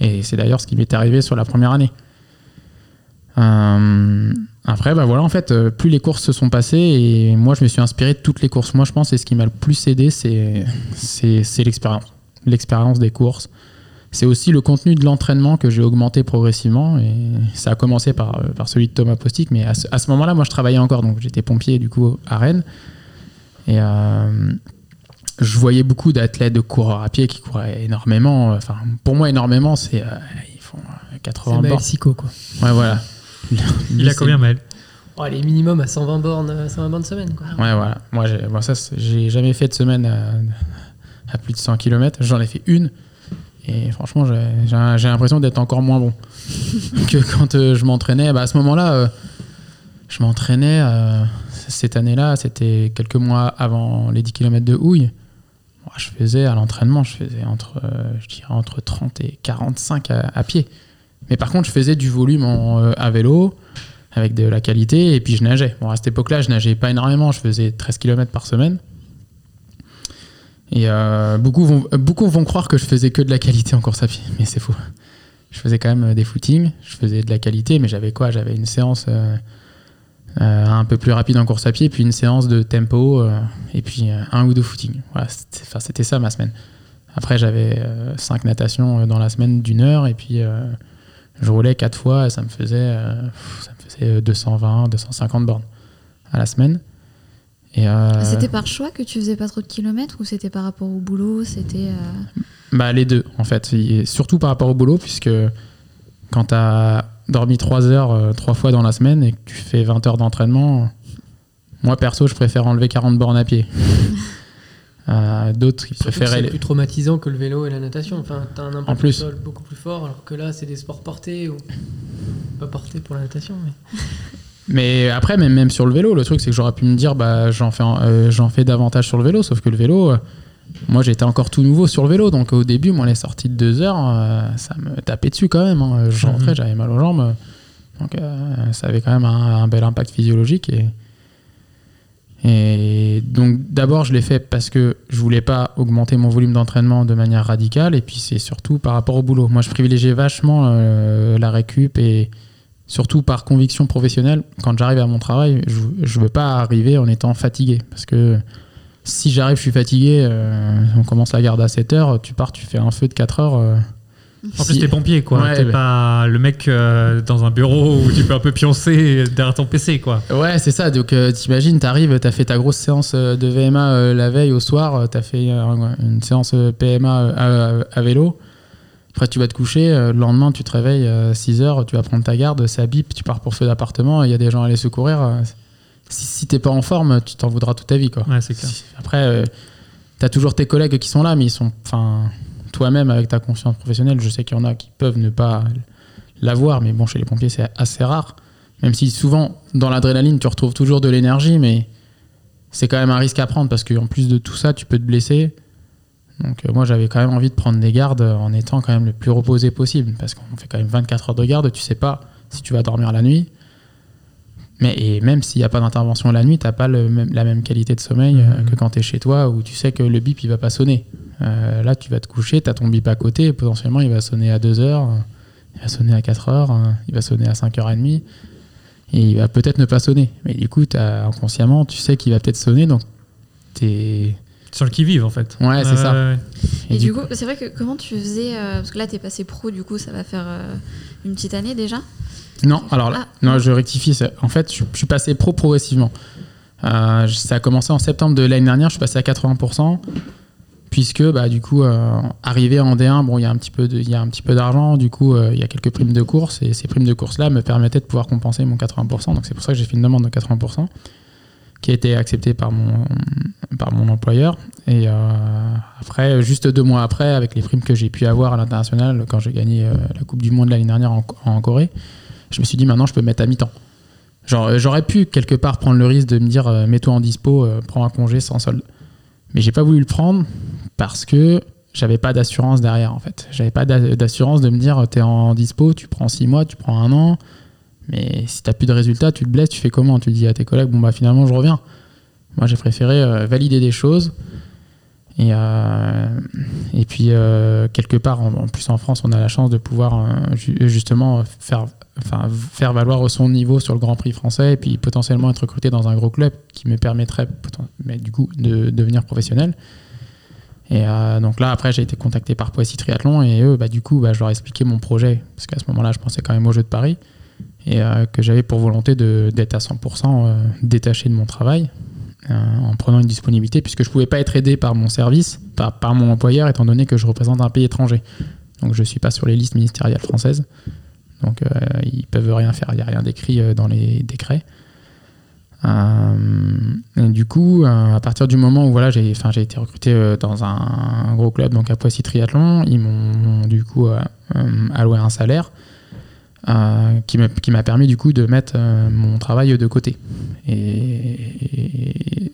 Et c'est d'ailleurs ce qui m'est arrivé sur la première année. Euh, après, bah voilà, en fait, euh, plus les courses se sont passées et moi, je me suis inspiré de toutes les courses. Moi, je pense que ce qui m'a le plus aidé, c'est l'expérience. L'expérience des courses. C'est aussi le contenu de l'entraînement que j'ai augmenté progressivement. Et ça a commencé par, euh, par celui de Thomas Postic. Mais à ce, à ce moment-là, moi, je travaillais encore. Donc, j'étais pompier, du coup, à Rennes. Et euh, je voyais beaucoup d'athlètes de coureurs à pied qui couraient énormément. Enfin, pour moi, énormément, c'est. euh, ils font euh, C'est 80 Maël bornes. Sico, quoi. Ouais, voilà. il a combien Maël? Oh, elle est minimum à 120 bornes, euh, 120 bornes semaine, quoi. Ouais, voilà. Moi, j'ai, moi, ça, c'est- j'ai jamais fait de semaine à, à plus de 100 km. J'en ai fait une. Et franchement, j'ai, l'impression d'être encore moins bon que quand euh, je m'entraînais. Bah, à ce moment-là, euh, je m'entraînais. euh, cette année-là, c'était quelques mois avant les 10 km de houille. Moi, je faisais à l'entraînement, je faisais entre, je dirais entre 30 et 45 à, à pied. Mais par contre, je faisais du volume en, à vélo avec de la qualité et puis je nageais. Bon, à cette époque-là, je nageais pas énormément, je faisais 13 km par semaine. Et euh, beaucoup, vont, beaucoup vont croire que je faisais que de la qualité en course à pied, mais c'est faux. Je faisais quand même euh, des footings, je faisais de la qualité, mais j'avais quoi? J'avais une séance euh, un peu plus rapide en course à pied, puis une séance de tempo, et puis un ou deux footings. Voilà, c'était ça ma semaine. Après, j'avais cinq natations dans la semaine d'une heure, et puis je roulais quatre fois, et ça me faisait, ça me faisait 220, 250 bornes à la semaine. Et, euh, C'était par choix que tu faisais pas trop de kilomètres ou c'était par rapport au boulot C'était. euh, Bah, les deux, en fait. Et surtout par rapport au boulot, puisque quand tu as dormi 3 heures, euh, 3 fois dans la semaine et que tu fais 20 heures d'entraînement, moi perso, je préfère enlever 40 bornes à pied. Euh, D'autres, ils préféraient. C'est plus traumatisant que le vélo et la natation. Enfin, t'as un impact En plus. sol beaucoup plus fort, alors que là, c'est des sports portés ou pas portés pour la natation. Mais... Mais après, même, même sur le vélo, le truc, c'est que j'aurais pu me dire, bah, j'en fais, euh, j'en fais davantage sur le vélo, sauf que le vélo. euh, moi, j'étais encore tout nouveau sur le vélo, donc au début, moi, les sorties de 2 heures, euh, ça me tapait dessus quand même. hein. Je rentrais, Mhm. j'avais mal aux jambes. Donc, ça avait quand même un, un bel impact physiologique. Et, Et donc d'abord je l'ai fait parce que je voulais pas augmenter mon volume d'entraînement de manière radicale et puis c'est surtout par rapport au boulot. Moi je privilégiais vachement euh, la récup et surtout par conviction professionnelle. Quand j'arrive à mon travail, je, je veux pas arriver en étant fatigué parce que si j'arrive, je suis fatigué, euh, on commence la garde à 7 heures, tu pars, tu fais un feu de 4 heures. euh, En si- plus, t'es pompier, quoi. Ouais, t'es bah. pas le mec euh, dans un bureau où tu peux un peu pioncer derrière ton PC, quoi. Ouais, c'est ça. Donc, t'imagines, t'arrives, t'as fait ta grosse séance de VMA la veille au soir, t'as fait une séance PMA à, à vélo. Après, tu vas te coucher. euh, le lendemain, tu te réveilles à 6 heures, tu vas prendre ta garde, ça bip, tu pars pour feu d'appartement, il y a des gens à aller secourir. euh, si si t'es pas en forme, tu t'en voudras toute ta vie, quoi. Ouais, c'est clair. Si- Après, euh, t'as toujours tes collègues qui sont là, mais ils sont. Enfin, toi-même, avec ta conscience professionnelle, je sais qu'il y en a qui peuvent ne pas l'avoir, mais bon, chez les pompiers, c'est assez rare. Même si souvent, dans l'adrénaline, tu retrouves toujours de l'énergie, mais c'est quand même un risque à prendre parce qu'en plus de tout ça, tu peux te blesser. Donc, euh, moi, j'avais quand même envie de prendre des gardes en étant quand même le plus reposé possible parce qu'on fait quand même 24 heures de garde, tu sais pas si tu vas dormir la nuit. Mais et même s'il n'y a pas d'intervention la nuit, tu n'as pas le même- la même qualité de sommeil euh, Mhm. que quand tu es chez toi où tu sais que le bip il va pas sonner. Euh, là, tu vas te coucher, tu as ton bip à côté, et potentiellement il va sonner à 2h, il va sonner à 4h, il va sonner à 5h30, et il va peut-être ne pas sonner. Mais du coup, t'as- inconsciemment, tu sais qu'il va peut-être sonner, donc t'es. Sur le qui-vive, en fait. Ouais, c'est ça. ouais. Et, du coup, c'est vrai que comment tu faisais euh, Parce que là, t'es passé pro, du coup, ça va faire euh, une petite année déjà. Non, alors là, Ah. non, je rectifie. c'est- En fait, je, je suis passé pro progressivement. Euh, ça a commencé en septembre de l'année dernière, je suis passé à 80%, puisque bah, du coup, euh, arrivé en D1, bon, il y a un petit peu de- il y a un petit peu d'argent, du coup, euh, il y a quelques primes de course, et ces primes de course-là me permettaient de pouvoir compenser mon 80%. Donc c'est pour ça que j'ai fait une demande de 80%, qui a été acceptée par mon, par mon employeur. Et euh, après, juste deux mois après, avec les primes que j'ai pu avoir à l'international, quand j'ai gagné euh, la Coupe du Monde l'année dernière en- Corée, je me suis dit maintenant je peux me mettre à mi-temps. Euh, j'aurais pu quelque part prendre le risque de me dire mets-toi en dispo, prends un congé sans solde. Mais j'ai pas voulu le prendre parce que j'avais pas d'assurance derrière en fait. J'avais pas d'a- d'assurance de me dire t'es en dispo, tu prends six mois, tu prends un an. Mais si t'as plus de résultats, tu te blesses, tu fais comment? Tu dis à tes collègues bon bah finalement je reviens. Moi j'ai préféré euh, valider des choses. Et, euh, et puis, euh, quelque part, en, plus en France, on a la chance de pouvoir ju- justement faire, enfin, faire valoir son niveau sur le Grand Prix français et puis potentiellement être recruté dans un gros club qui me permettrait mais, du coup de devenir professionnel. Et donc là, après, j'ai été contacté par Poissy Triathlon et eux, bah, du coup, bah, je leur ai expliqué mon projet parce qu'à ce moment-là, je pensais quand même aux Jeux de Paris et euh, que j'avais pour volonté d'être à 100% euh, détaché de mon travail euh, en prenant une disponibilité, puisque je ne pouvais pas être aidé par mon service, par, mon employeur, étant donné que je représente un pays étranger. Donc je ne suis pas sur les listes ministérielles françaises. Donc ils peuvent rien faire, il n'y a rien d'écrit dans les décrets. Et du coup, à partir du moment où voilà, j'ai été recruté dans un, un gros club, donc à Poissy Triathlon, ils m'ont du coup alloué un salaire euh, qui m'a permis du coup de mettre euh, mon travail de côté. Et, et-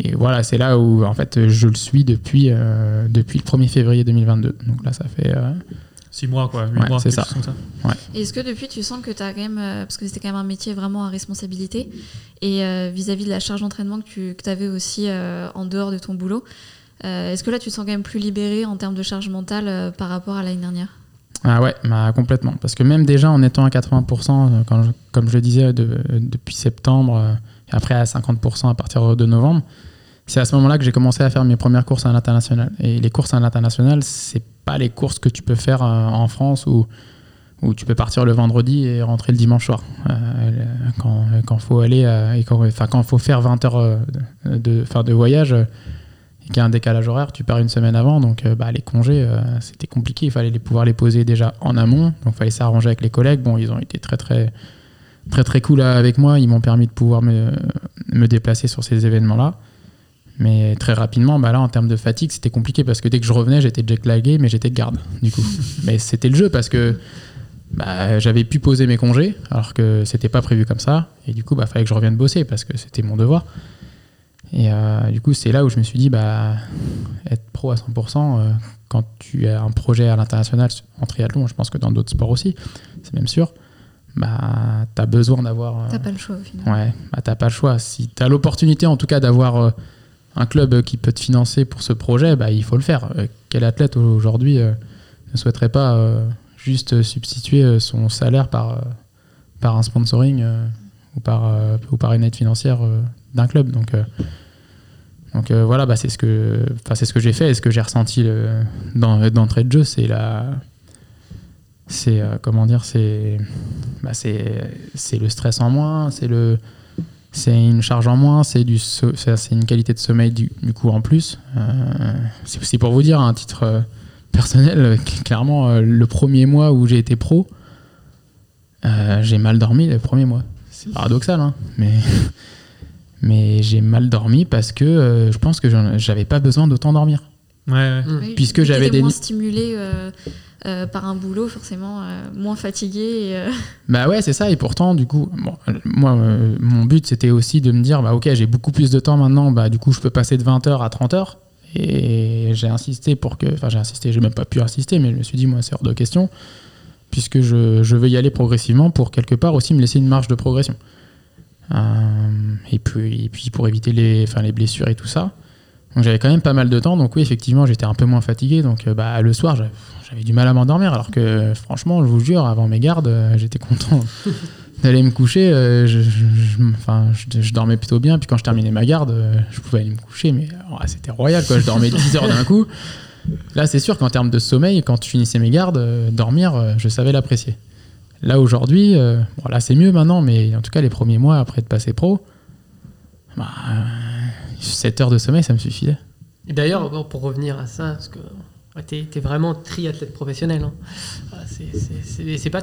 et voilà, c'est là où en fait je le suis depuis, euh, depuis le 1er février 2022. Donc là, ça fait. euh, Six mois, quoi. Huit Ouais, mois, c'est ça. ça. Et Est-ce que depuis, tu sens que tu as quand même. euh, parce que c'était quand même un métier vraiment à responsabilité. Et euh, vis-à-vis de la charge d'entraînement que tu avais aussi euh, en dehors de ton boulot, euh, est-ce que là, tu te sens quand même plus libéré en termes de charge mentale euh, par rapport à l'année dernière? Ah ouais, bah, complètement. Parce que même déjà en étant à 80%, euh, comme je le disais, de- depuis septembre, euh, et après à 50% à partir de novembre, c'est à ce moment-là que j'ai commencé à faire mes premières courses à l'international. Et les courses à l'international, c'est pas les courses que tu peux faire euh, en France où, tu peux partir le vendredi et rentrer le dimanche soir. Euh, quand il faut euh, quand quand faut faire 20 heures euh, de, voyage euh, et qu'il y a un décalage horaire, tu pars une semaine avant. Donc euh, bah, les congés, euh, c'était compliqué. Il fallait les pouvoir les poser déjà en amont. Donc il fallait s'arranger avec les collègues. Bon, ils ont été très très très très cool avec moi. Ils m'ont permis de pouvoir me, me déplacer sur ces événements-là. Mais très rapidement, bah là, en termes de fatigue, c'était compliqué parce que dès que je revenais, j'étais jet-lagué, mais j'étais de garde, du coup. mais c'était le jeu parce que bah, j'avais pu poser mes congés alors que c'était pas prévu comme ça. Et du coup, bah, fallait que je revienne bosser parce que c'était mon devoir. Et euh, du coup, c'est là où je me suis dit, bah, être pro à 100%, euh, quand tu as un projet à l'international en triathlon, je pense que dans d'autres sports aussi, c'est même sûr, bah, tu as besoin d'avoir. euh, T'as pas le choix au final. Ouais, bah, t'as pas le choix. Si tu as l'opportunité, en tout cas, d'avoir euh, un club qui peut te financer pour ce projet, bah, il faut le faire. Euh, quel athlète aujourd'hui ne souhaiterait pas juste substituer son salaire par, par un sponsoring ou, par, ou par une aide financière d'un club Donc, euh, donc euh, voilà, bah, c'est ce que, c'est ce que j'ai fait et ce que j'ai ressenti le- dans- d'entrée de jeu, c'est la. C'est euh, comment dire, c'est bah, c'est c'est le stress en moins, c'est le c'est une charge en moins, c'est du c'est une qualité de sommeil du, coup en plus. Euh, c'est pour vous dire à un titre euh, personnel, euh, cl- clairement euh, le premier mois où j'ai été pro, euh, j'ai mal dormi le premier mois. C'est paradoxal, hein, mais mais j'ai mal dormi parce que euh, je pense que j'avais pas besoin d'autant dormir. Ouais, ouais. Oui, Puisque j'avais des moins stimulé euh, euh, par un boulot, forcément euh, moins fatigué. Et, euh, Bah ouais, c'est ça. Et pourtant, du coup, bon, moi, euh, mon but, c'était aussi de me dire, bah ok, j'ai beaucoup plus de temps maintenant, bah du coup, je peux passer de 20h à 30h. Et j'ai insisté pour que, enfin, j'ai insisté, j'ai même pas pu insister, mais je me suis dit, moi, c'est hors de question, puisque je, je veux y aller progressivement pour quelque part aussi me laisser une marge de progression. Euh, et, puis, et puis pour éviter les, les blessures et tout ça. Donc j'avais quand même pas mal de temps, donc oui, effectivement, j'étais un peu moins fatigué. Donc euh, bah, le soir, j'avais- du mal à m'endormir, alors que franchement, je vous jure, avant mes gardes, euh, j'étais content d'aller me coucher. je, je- dormais plutôt bien, puis quand je terminais ma garde, je pouvais aller me coucher, mais oh, c'était royal, quoi. Je dormais 10 heures d'un coup. Là, c'est sûr qu'en termes de sommeil, quand je finissais mes gardes, dormir, je savais l'apprécier. Là, aujourd'hui, euh, bon, là, c'est mieux maintenant, mais en tout cas, les premiers mois après de passer pro, bah, 7 heures de sommeil, ça me suffisait. Et d'ailleurs, bon, pour revenir à ça, parce que ouais, t'es es vraiment triathlète professionnel. hein. Ah, c'est- pas,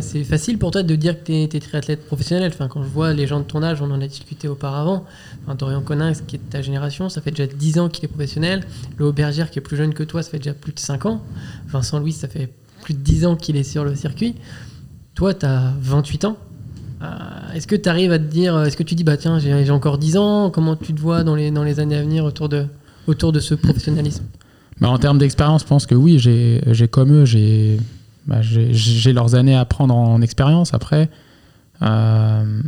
c'est facile pour toi de dire que t'es es triathlète professionnel. Enfin, quand je vois les gens de ton âge, on en a discuté auparavant. Enfin, Dorian Conin, qui est de ta génération, ça fait déjà 10 ans qu'il est professionnel. Le Aubergère, qui est plus jeune que toi, ça fait déjà plus de 5 ans. Vincent Louis, ça fait plus de 10 ans qu'il est sur le circuit. Toi, tu as 28 ans. Euh, est-ce que tu arrives à te dire, est-ce que tu dis, bah tiens, j'ai encore 10 ans, comment tu te vois dans les, années à venir autour de, ce professionnalisme? Bah, en termes d'expérience, je pense que oui, j'ai comme eux, j'ai bah, j'ai- leurs années à prendre en expérience. Après, euh,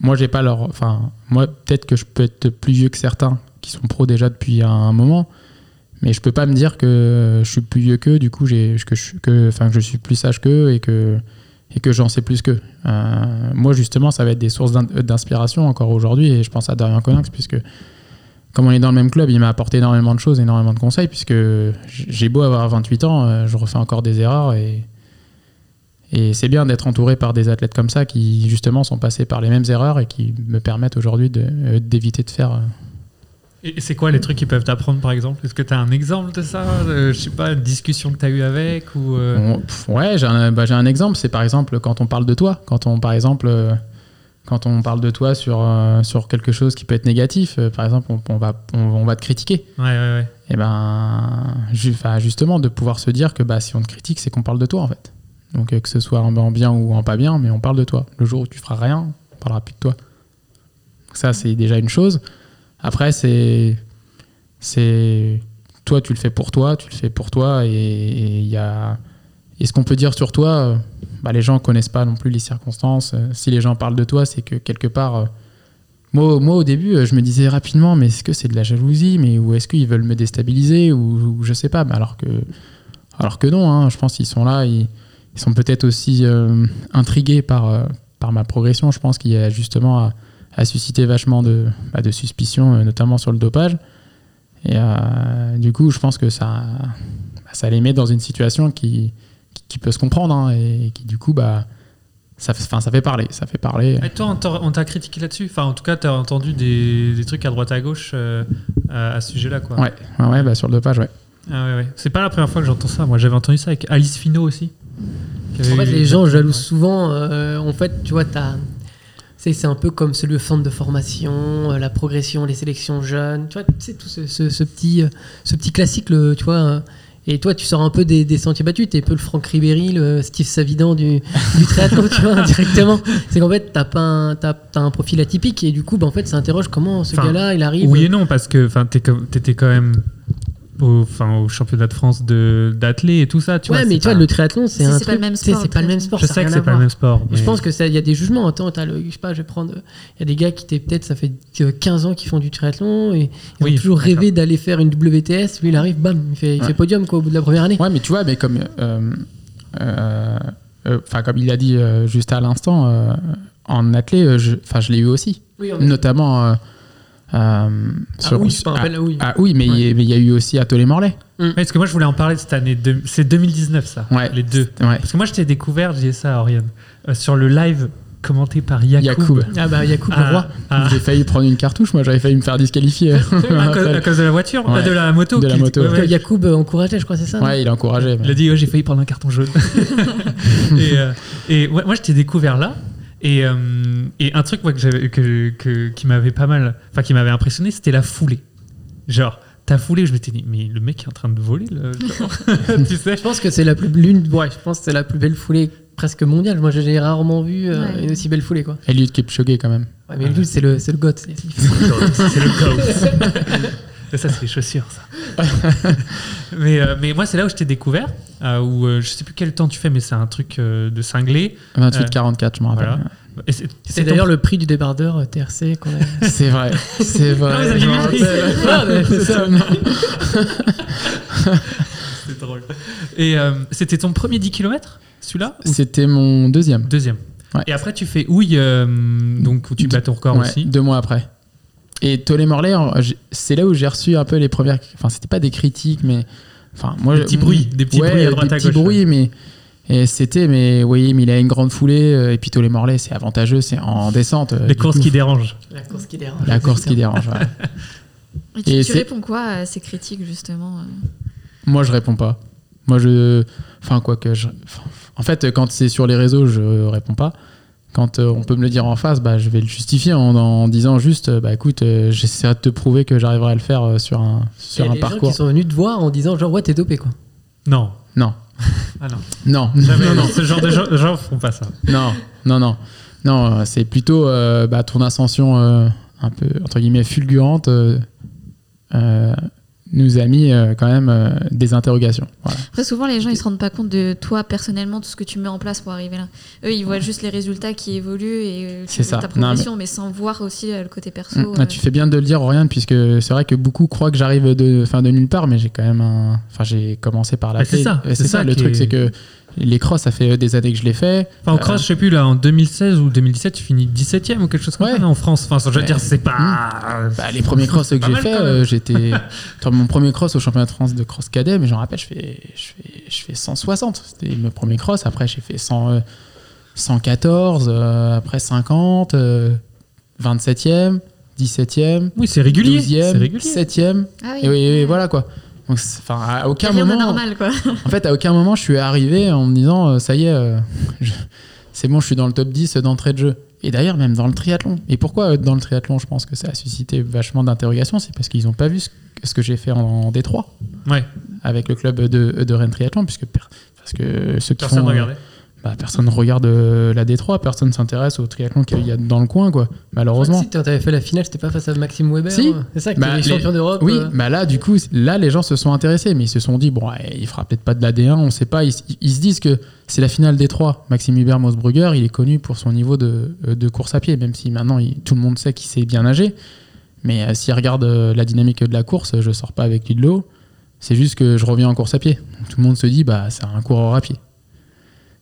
moi, j'ai pas leur. Enfin, moi, peut-être que je peux être plus vieux que certains qui sont pros déjà depuis un moment, mais je peux pas me dire que je suis plus vieux qu'eux. Du coup, que je, que je suis plus sage qu'eux et que et que j'en sais plus qu'eux. Euh, moi, justement, ça va être des sources d'in- d'inspiration encore aujourd'hui, et je pense à Dorian Coninx, puisque comme on est dans le même club, il m'a apporté énormément de choses, énormément de conseils, puisque j'ai beau avoir 28 ans, euh, je refais encore des erreurs et, c'est bien d'être entouré par des athlètes comme ça qui justement sont passés par les mêmes erreurs et qui me permettent aujourd'hui euh, d'éviter de, faire. Et c'est quoi les trucs qu'ils peuvent t'apprendre par exemple? Est-ce que tu as un exemple de ça? Euh, Je sais pas, une discussion que tu as eue avec ou euh, ouais, j'ai un, bah, j'ai un exemple, c'est par exemple quand on parle de toi, quand on par exemple euh, quand on parle de toi sur, euh, sur quelque chose qui peut être négatif, par exemple on, on va, on, on va te critiquer. Ouais, ouais, ouais. et ben ju- enfin, justement de pouvoir se dire que bah, si on te critique c'est qu'on parle de toi en fait. Donc que ce soit en, en bien ou en pas bien mais on parle de toi. Le jour où tu feras rien on parlera plus de toi. Ça c'est déjà une chose après c'est c'est toi tu le fais pour toi tu le fais pour toi et il y a et ce qu'on peut dire sur toi euh, bah, les gens connaissent pas non plus les circonstances Euh, si les gens parlent de toi c'est que quelque part euh, moi, moi, au début, je me disais rapidement, mais est-ce que c'est de la jalousie, mais ou est-ce qu'ils veulent me déstabiliser ou, ou je sais pas. Alors que, alors que non. hein, je pense qu'ils sont là, ils, sont peut-être aussi intrigués par par ma progression. Je pense qu'il y a justement à, à susciter vachement de bah, de suspicions, euh, notamment sur le dopage. Et euh, du coup, je pense que ça bah, ça les met dans une situation qui qui, qui peut se comprendre hein, et qui du coup bah ça, fait- enfin, ça fait parler, ça fait parler. Et toi, on t'a- critiqué là-dessus? Enfin, en tout cas, tu as entendu des, des trucs à droite à gauche euh, à, à ce sujet-là, quoi. Ouais, ouais, ouais, bah, sur le dopage, ouais. Ah ouais, ouais. C'est pas la première fois que j'entends ça. Moi, j'avais entendu ça avec Alice Finot aussi. En fait, les gens jalousent souvent. euh, en fait, tu vois, t'as- c'est un peu comme c'est le centre de formation, euh, la progression, les sélections jeunes. Tu vois, c'est tout ce, ce- ce petit, euh, ce petit classique, le, tu vois. euh, et toi, tu sors un peu des, des sentiers battus. T'es un peu le Franck Ribéry, le Steve Savidan du, du triathlon, tu vois, directement. C'est qu'en fait, t'as pas un, t'as un profil atypique et du coup, bah, en fait, ça interroge comment ce gars-là, il arrive. Oui et non, parce que t'étais quand même. Au, enfin, au championnat de France de d'athlé et tout ça. Tu ouais, vois, mais tu vois, le triathlon, c'est C'est- un c'est pas truc- le même sport, C'est pas le même sport. Je sais que c'est pas le même sport. Je pense que ça, il y a des jugements. Attends, le, je sais pas, je vais prendre. Il y a des gars qui étaient peut-être, ça fait que 15 ans qu'ils font du triathlon et ils Oui, ont toujours rêvé d'aller faire une WTS. Lui, il arrive, bam, il fait, il Ouais. fait podium quoi au bout de la première année. Ouais, mais tu vois, mais comme, euh, euh, euh, enfin, comme il a dit euh, juste à l'instant, euh, en athlé, euh, je, enfin, je l'ai eu aussi, Oui, notamment. Euh, euh, Ah oui, je me rappelle, ah oui. ah oui, mais il y a- mais il y a eu aussi à Tolé-Morlaix. Ouais, parce que moi, je voulais en parler de cette année. C'est 2019, ça. Ouais. Les deux. Ouais. Parce que moi, je t'ai découvert, je disais ça à Oriane, euh, sur le live commenté par Yacoub. Yacoub. Ah bah, Yacoub, le Ah, roi. ah, J'ai failli prendre une cartouche, moi j'avais failli me faire disqualifier. à, cause, à cause de la voiture Ouais. Ah, De la moto De la qui- moto. ouais. Yacoub euh, encourageait, je crois, c'est ça Ouais, il a encouragé. mais- Il a dit, ouais, j'ai failli prendre un carton jaune. et euh, et ouais, moi, je t'ai découvert là. Et, euh, et un truc moi, que j'avais- que, que- qui m'avait pas mal, enfin qui m'avait impressionné, c'était la foulée. Genre, ta foulée, je m'étais dit, mais le mec est en train de voler, là, genre. tu sais Je pense que c'est la plus l'une, ouais, je pense que c'est la plus belle foulée presque mondiale. Moi, j'ai rarement vu euh, Ouais. une aussi belle foulée, quoi. Eliud Kipchoge quand même. Ouais, mais lui, c'est le, c'est le goth. c'est- le goat. Ça, c'est les chaussures, ça. mais, euh, mais moi, c'est là où je t'ai découvert, euh, où euh, je sais plus quel temps tu fais, mais c'est un truc euh, de cinglé. 28-44, je me rappelle. Voilà. C'est- ton- d'ailleurs le prix du débardeur euh, TRC qu'on a. C'est vrai, c'est vrai. C'est drôle. Et euh, c'était ton premier 10 km, celui-là ou C'était mon deuxième. Deuxième. Ouais. Et après, tu fais Houille, euh, donc où tu bats ton record Ouais, aussi. Deux mois après. Et Tolé Morlaix, c'est là où j'ai reçu un peu les premières. Enfin, c'était pas des critiques, mais. Enfin, moi, Des petits bruits, des petits ouais, bruits à droite des à petits gauche, bruits, mais. Et c'était, mais oui, mais il a une grande foulée. euh, Et puis Tolé Morlaix, c'est avantageux, c'est en descente. euh, Les courses coup, qui dérangent. La course qui dérange. La course qui dérange. ouais. Et tu, Et tu réponds quoi à ces critiques, justement euh Moi, je réponds pas. Moi, je. Enfin, quoi que je. En fait, quand c'est sur les réseaux, je réponds pas. Quand euh, on peut me le dire en face, bah, je vais le justifier en, en disant juste, euh, bah écoute, euh, j'essaierai de te prouver que j'arriverai à le faire euh, sur un, y sur a un des gens parcours. qui sont venus te voir en disant genre ouais t'es dopé quoi. Non. Non, Ah non. non, Jamais. non, non, Ce genre de gens, gens font pas ça. non, non, non, non. C'est plutôt euh, bah, ton ascension euh, un peu entre guillemets fulgurante euh, euh, nous a mis euh, quand même euh, des interrogations. Voilà. Après, souvent, les gens, ils se rendent pas compte de toi, personnellement, tout ce que tu mets en place pour arriver là. Eux, ils voient juste les résultats qui évoluent et euh, tu ça. ta Non, progression, mais... sans voir aussi euh, le côté perso. Mm. Ah, tu fais bien de le dire, Oriane, puisque c'est vrai que beaucoup croient que j'arrive de, fin, de nulle part, mais j'ai quand même un. Enfin, j'ai commencé par la Bah, c'est clé. ça, c'est ça, ça le truc, est- c'est que les crosses, ça fait des années que je les fais. Enfin, en Euh, cross, je sais plus, là, en 2016 ou 2017, tu finis 17ème ou quelque chose comme Ouais. ça, non, en France. Enfin, je veux Ouais. dire, c'est pas. Bah, les premiers cross que j'ai fait, euh, j'étais. Mon premier cross au championnat de France de cross cadet, mais j'en rappelle, je fais, je fais, je fais 160. C'était mon premier cross. Après, j'ai fait 100, euh, 114, euh, après 50, euh, 27e, 17e, Oui, c'est régulier. C'est 12e, régulier. 7e. Ah oui. Et, oui, et voilà quoi. Enfin, à aucun Rien de moment. normal, quoi. En fait, à aucun moment, je suis arrivé en me disant, euh, ça y est, euh, je- c'est bon, je suis dans le top 10 d'entrée de jeu. Et d'ailleurs, même dans le triathlon. Et pourquoi euh, dans le triathlon, je pense que ça a suscité vachement d'interrogations C'est parce qu'ils n'ont pas vu ce, ce que j'ai fait en, en Détroit Ouais, avec le club de, de Rennes Triathlon, puisque parce que ceux qui personne font, ne regardait. Bah, personne regarde euh, la Détroit, personne s'intéresse au triathlon qu'il y a dans le coin, quoi. Malheureusement. Si t'avais fait la finale, c'était pas face à Maxime Weber. Si. euh, C'est ça, qui Bah, est les- champion d'Europe. Oui, euh. bah là, du coup, là, les gens se sont intéressés, mais ils se sont dit, bon, ouais, il fera peut-être pas de la D1, on sait pas. Ils, ils se disent que c'est la finale des trois. Maxime Hubert Mosbrugger, il est connu pour son niveau de, euh, de course à pied, même si maintenant il- tout le monde sait qu'il sait bien nager. Mais euh, s'il regarde euh, la dynamique de la course, je sors pas avec lui de l'eau. C'est juste que je reviens en course à pied. Donc, tout le monde se dit, bah, c'est un coureur à pied.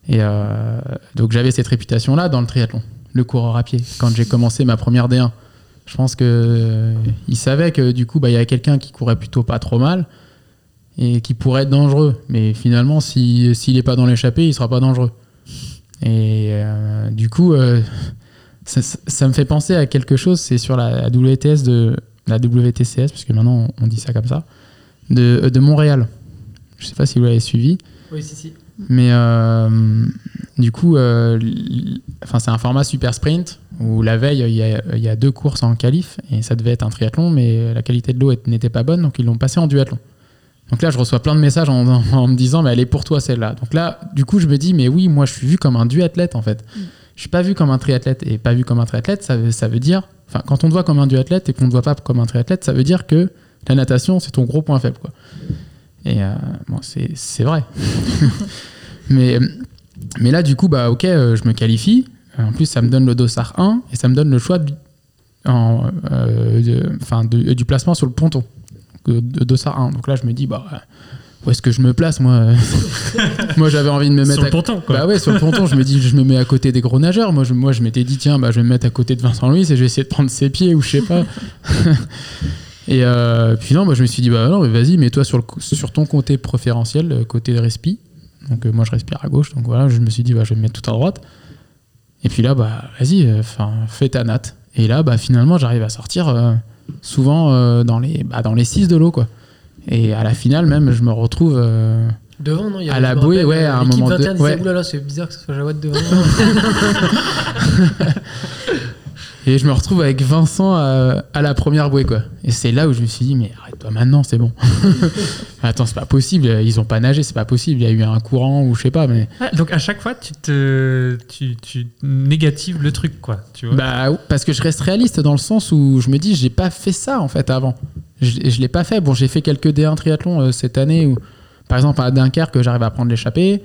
Et euh, donc j'avais cette réputation-là dans le triathlon, le coureur à pied. Quand j'ai commencé ma première D1, je pense que euh, il savait que du coup, bah, il y avait quelqu'un qui courait plutôt pas trop mal et qui pourrait être dangereux. Mais finalement, si- s'il n'est pas dans l'échappée, il sera pas dangereux. Et euh, du coup, euh, ça, me fait penser à quelque chose. C'est sur la, WTS de la WTCS, parce que maintenant on dit ça comme ça, de, Montréal. Je sais pas si vous l'avez suivi. Oui, si, si. Mais euh, du coup, euh, enfin, c'est un format super sprint où la veille, il y, a, il y a deux courses en qualif et ça devait être un triathlon, mais la qualité de l'eau n'était pas bonne, donc ils l'ont passé en duathlon. Donc là, je reçois plein de messages en, en me disant, mais elle est pour toi celle-là. Donc là, du coup, je me dis, mais oui, moi, je suis vu comme un duathlète en fait. Je suis pas vu comme un triathlète et pas vu comme un triathlète, ça veut, ça veut dire, enfin, quand on te voit comme un duathlète et qu'on ne te voit pas comme un triathlète, ça veut dire que la natation, c'est ton gros point faible. Quoi. Et euh, bon, c'est vrai. mais, mais là, du coup, bah, ok, euh, je me qualifie. En plus, ça me donne le dossard 1 et ça me donne le choix du, en, euh, de- du placement sur le ponton de, de dossard 1. Donc là, je me dis, bah, où est-ce que je me place Moi, moi j'avais envie de me mettre Sur le à- ponton, quoi. bah ouais, sur le ponton, je me dis, je me mets à côté des gros nageurs. Moi, je, moi, je m'étais dit, tiens, bah, je vais me mettre à côté de Vincent Louis et je vais essayer de prendre ses pieds ou je sais pas. et euh, puis non, moi, je me suis dit, bah non, mais vas-y, mets-toi sur, le sur ton côté préférentiel, le côté de respi. Donc euh, moi, je respire à gauche. Donc voilà, je me suis dit, bah, je vais me mettre tout à droite. Et puis là, bah, vas-y, euh, enfin, fais ta natte. Et là, bah, finalement, j'arrive à sortir euh, souvent euh, dans les, bah, dans les 6 de l'eau, quoi. Et à la finale, même, je me retrouve. euh, Devant, non il y À avait, la bouée, ouais, euh, à un l'équipe moment de- 21 disait, ouais. oulala, c'est bizarre que ce soit Jawad devant. Et je me retrouve avec Vincent à, à la première bouée, quoi. Et c'est là où je me suis dit, mais arrête-toi maintenant, c'est bon. Attends, c'est pas possible, ils ont pas nagé, c'est pas possible. Il y a eu un courant ou je sais pas, mais. Donc à chaque fois, tu te, tu, tu négatives le truc, quoi. Tu vois. Bah, parce que je reste réaliste dans le sens où je me dis, j'ai pas fait ça en fait avant. Je, je l'ai pas fait. Bon, j'ai fait quelques D1 triathlon euh, cette année où, par exemple, à Dunkerque, j'arrive à prendre l'échappée.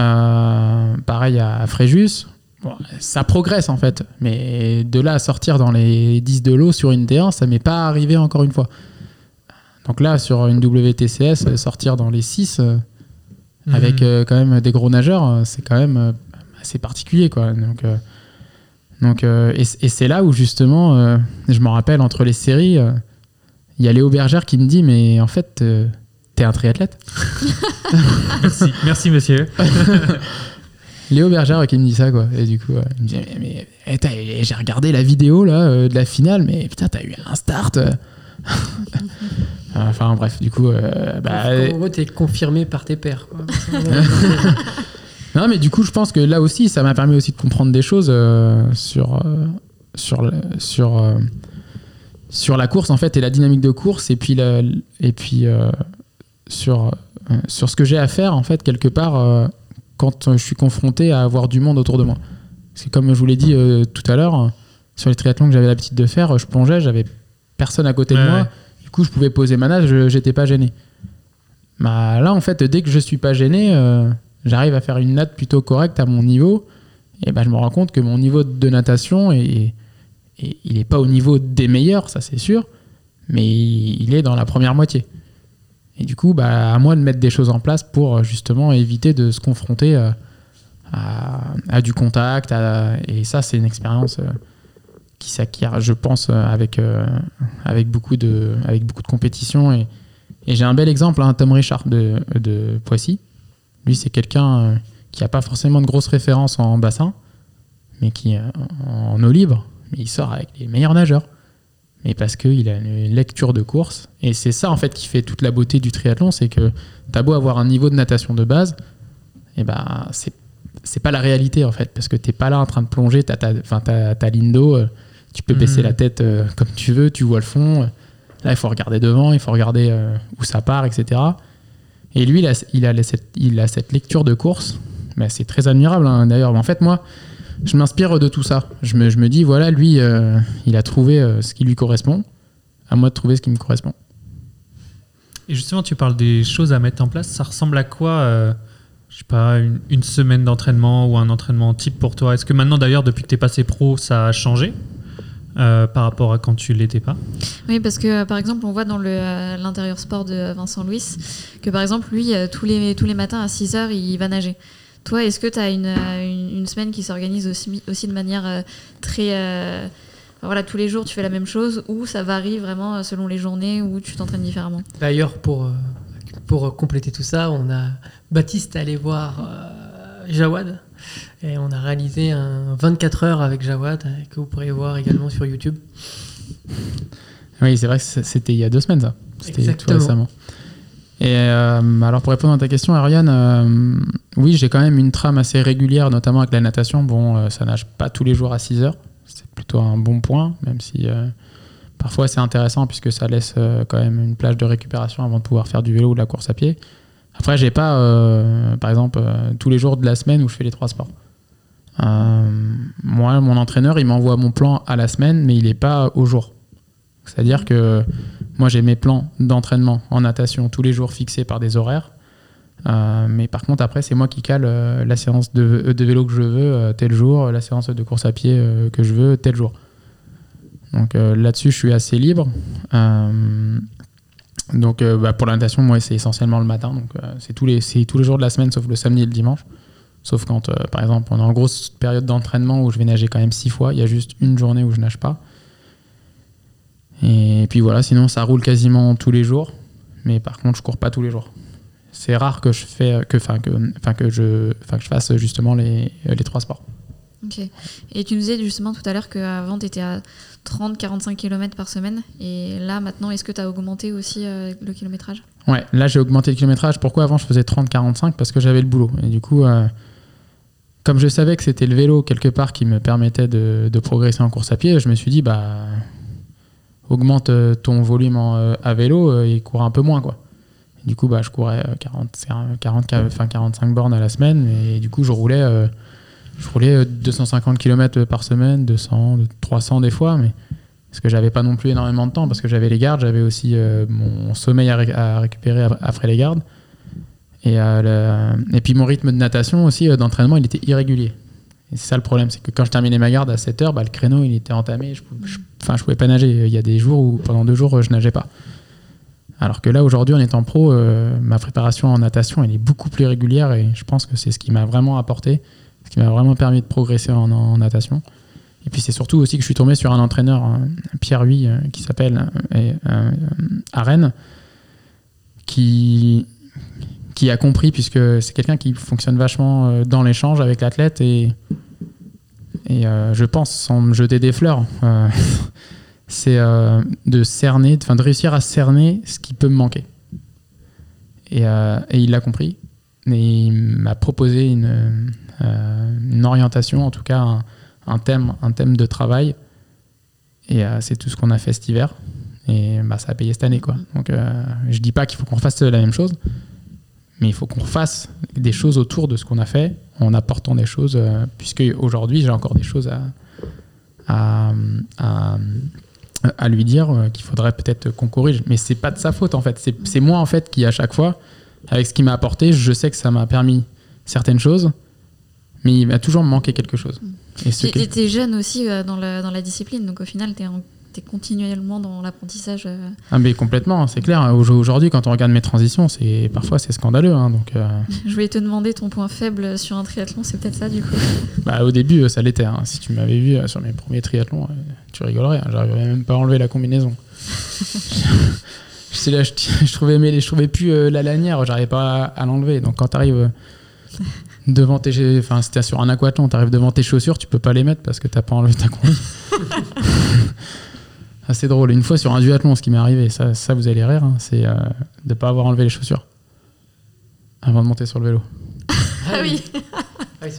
Euh, pareil à Fréjus. Bon, ça progresse en fait. Mais de là à sortir dans les 10 de l'eau sur une D1, ça m'est pas arrivé encore une fois. Donc là, sur une WTCS, sortir dans les 6 euh, Mhm. avec euh, quand même des gros nageurs, euh, c'est quand même euh, assez particulier. Quoi. Donc, donc, et, et c'est là où justement, je me rappelle entre les séries, il y a Léo Bergère qui me dit Mais en fait, t'es un triathlète Merci, merci, monsieur. Léo Bergère qui me dit ça, quoi. Et du coup, euh, il me dit Mais, mais, eh, eh, j'ai regardé la vidéo là, euh, de la finale, mais putain, t'as eu un start euh. Enfin, bref, du coup, euh, bah, en gros, t'es confirmé par tes pairs. Quoi. Non, mais du coup, je pense que là aussi, ça m'a permis aussi de comprendre des choses sur, sur, sur, sur la course, en fait, et la dynamique de course, et puis, la- et puis sur, sur ce que j'ai à faire, en fait, quelque part, quand je suis confronté à avoir du monde autour de moi. C'est comme je vous l'ai dit euh, tout à l'heure, sur les triathlons que j'avais l'habitude de faire, je plongeais, j'avais personne à côté de Ouais, moi. ouais. Du coup, je pouvais poser ma nage, je- j'étais pas gêné. Bah, là, en fait, dès que je suis pas gêné, euh, j'arrive à faire une natte plutôt correcte à mon niveau. Et ben, je me rends compte que mon niveau de natation, est, est- il n'est pas au niveau des meilleurs, ça c'est sûr, mais il est dans la première moitié. Et du coup, bah, à moi de mettre des choses en place pour euh, justement éviter de se confronter euh, à, du contact. et ça, c'est une expérience euh, qui s'acquiert, je pense, avec, beaucoup de, compétition. Et, j'ai un bel exemple, hein, Tom Richard de, Poissy. Lui, c'est quelqu'un qui n'a pas forcément de grosses références en bassin, mais qui, en eau libre, il sort avec les meilleurs nageurs. Mais parce qu'il a une lecture de course. Et c'est ça, en fait, qui fait toute la beauté du triathlon, c'est que t'as beau avoir un niveau de natation de base, et ben, c'est c'est pas la réalité, en fait, parce que t'es pas là en train de plonger, t'as ta, ligne d'eau, euh, tu peux baisser Mhm. la tête euh, comme tu veux, tu vois le fond. Là, il faut regarder devant, il faut regarder euh, où ça part, etc. Et lui, il a, il a, cette, il a cette lecture de course. Mais c'est très admirable, hein, d'ailleurs. En fait, moi, je m'inspire de tout ça. Je me, je me dis, voilà, lui, euh, il a trouvé euh, ce qui lui correspond. À moi de trouver ce qui me correspond. Et justement, tu parles des choses à mettre en place. Ça ressemble à quoi euh, Je sais pas, une, une semaine d'entraînement ou un entraînement type pour toi? Est-ce que maintenant, d'ailleurs, depuis que tu es passé pro, ça a changé euh, par rapport à quand tu l'étais pas? Oui, parce que euh, par exemple, on voit dans euh, l'intérieur sport de Vincent Louis que par exemple, lui, euh, tous, les, tous les matins à 6 heures, il va nager. Toi, est-ce que tu as une, euh, une, une semaine qui s'organise aussi, aussi de manière euh, très. euh, enfin, voilà, tous les jours, tu fais la même chose ou ça varie vraiment selon les journées où tu t'entraînes différemment? D'ailleurs, pour, pour compléter tout ça, on a Baptiste allé voir euh, Jawad et on a réalisé un 24 heures avec Jawad que vous pourrez voir également sur YouTube. Oui, c'est vrai que c'était il y a deux semaines, ça. C'était tout récemment. Et euh, alors, pour répondre à ta question, Ariane, euh, oui, j'ai quand même une trame assez régulière, notamment avec la natation. Bon, euh, ça nage pas tous les jours à 6 heures. C'est plutôt un bon point, même si parfois c'est intéressant puisque ça laisse quand même une plage de récupération avant de pouvoir faire du vélo ou de la course à pied. Après, j'ai pas, par exemple, tous les jours de la semaine où je fais les trois sports. Moi, mon entraîneur, il m'envoie mon plan à la semaine, mais il n'est pas au jour. C'est-à-dire que Moi, j'ai mes plans d'entraînement en natation tous les jours fixés par des horaires. Euh, mais par contre, après, c'est moi qui cale euh, la séance de, de vélo que je veux euh, tel jour, la séance de course à pied euh, que je veux tel jour. Donc euh, là-dessus, je suis assez libre. Euh, donc euh, bah, pour la natation, moi, c'est essentiellement le matin. Donc euh, c'est tous les, tous les jours de la semaine, sauf le samedi et le dimanche. Sauf quand, euh, par exemple, on est en grosse période d'entraînement où je vais nager quand même six fois. Il y a juste une journée où je nage pas. Et puis voilà, sinon ça roule quasiment tous les jours. Mais par contre, je cours pas tous les jours. C'est rare que je fais que, enfin que, enfin que je, enfin que je fasse justement les, les trois sports. Ok. Et tu nous disais justement tout à l'heure qu'avant, tu étais à 30-45 km par semaine. Et là, maintenant, est-ce que tu as augmenté aussi euh, le kilométrage? Ouais, là j'ai augmenté le kilométrage. Pourquoi avant je faisais 30-45 Parce que j'avais le boulot. Et du coup, euh, comme je savais que c'était le vélo quelque part qui me permettait de, de progresser en course à pied, je me suis dit, bah, augmente euh, ton volume euh, à vélo euh, et cours un peu moins. Quoi. Du coup, bah, je courais euh, 40, 40, enfin, 45 bornes à la semaine. Et du coup, je roulais, je roulais euh, 250 km par semaine, 200, 300 des fois. Mais parce que j'avais pas non plus énormément de temps, parce que j'avais les gardes, j'avais aussi mon sommeil à, ré- à récupérer ap- après les gardes. Et, et puis mon rythme de natation aussi, d'entraînement, il était irrégulier. Et c'est ça le problème, c'est que quand je terminais ma garde à 7 heures, bah, le créneau il était entamé, enfin, je pouvais pas nager. Il y a des jours où pendant deux jours, euh, je nageais pas. Alors que là, aujourd'hui, en étant pro, euh, ma préparation en natation, elle est beaucoup plus régulière et je pense que c'est ce qui m'a vraiment apporté, ce qui m'a vraiment permis de progresser en, natation. Et puis c'est surtout aussi que je suis tombé sur un entraîneur, hein, Pierre Huy, euh, qui s'appelle euh, euh, à Rennes, qui, qui a compris, puisque c'est quelqu'un qui fonctionne vachement euh, dans l'échange avec l'athlète et, et euh, je pense, sans me jeter des fleurs, euh, c'est euh, de cerner, enfin de réussir à cerner ce qui peut me manquer. Et, il l'a compris. Et il m'a proposé une, orientation, en tout cas un, un thème, un thème de travail. Et c'est tout ce qu'on a fait cet hiver. Et bah, ça a payé cette année. Quoi. Donc je dis pas qu'il faut qu'on fasse la même chose, mais il faut qu'on fasse des choses autour de ce qu'on a fait en apportant des choses, euh, puisque aujourd'hui j'ai encore des choses à, à, à, à lui dire euh, qu'il faudrait peut-être qu'on corrige. Mais c'est pas de sa faute en fait. C'est moi en fait qui à chaque fois, avec ce qu'il m'a apporté, je sais que ça m'a permis certaines choses, mais il va toujours me manquer quelque chose. Et Tu étais jeune aussi euh, dans, la, dans la discipline, donc au final, tu es, continuellement dans l'apprentissage. euh. Ah mais complètement, c'est clair. Au- Aujourd'hui, quand on regarde mes transitions, c'est parfois c'est scandaleux. hein. donc, euh, Je voulais te demander ton point faible sur un triathlon, c'est peut-être ça du coup. bah, au début, euh, ça l'était. hein. Si tu m'avais vu sur mes premiers triathlons, tu rigolerais. hein. J'arrivais même pas à enlever la combinaison. je, là, je, je trouvais, mais, je trouvais plus euh, la lanière. J'arrivais pas à, à l'enlever. Donc quand tu arrives devant tes, enfin c'était sur un aquathlon, tu arrives devant tes chaussures, tu peux pas les mettre parce que t'as pas enlevé ta combi. Ah, c'est drôle. Une fois sur un duathlon, ce qui m'est arrivé, ça, ça vous allez rire, hein, c'est euh, de pas avoir enlevé les chaussures avant de monter sur le vélo. Ah oui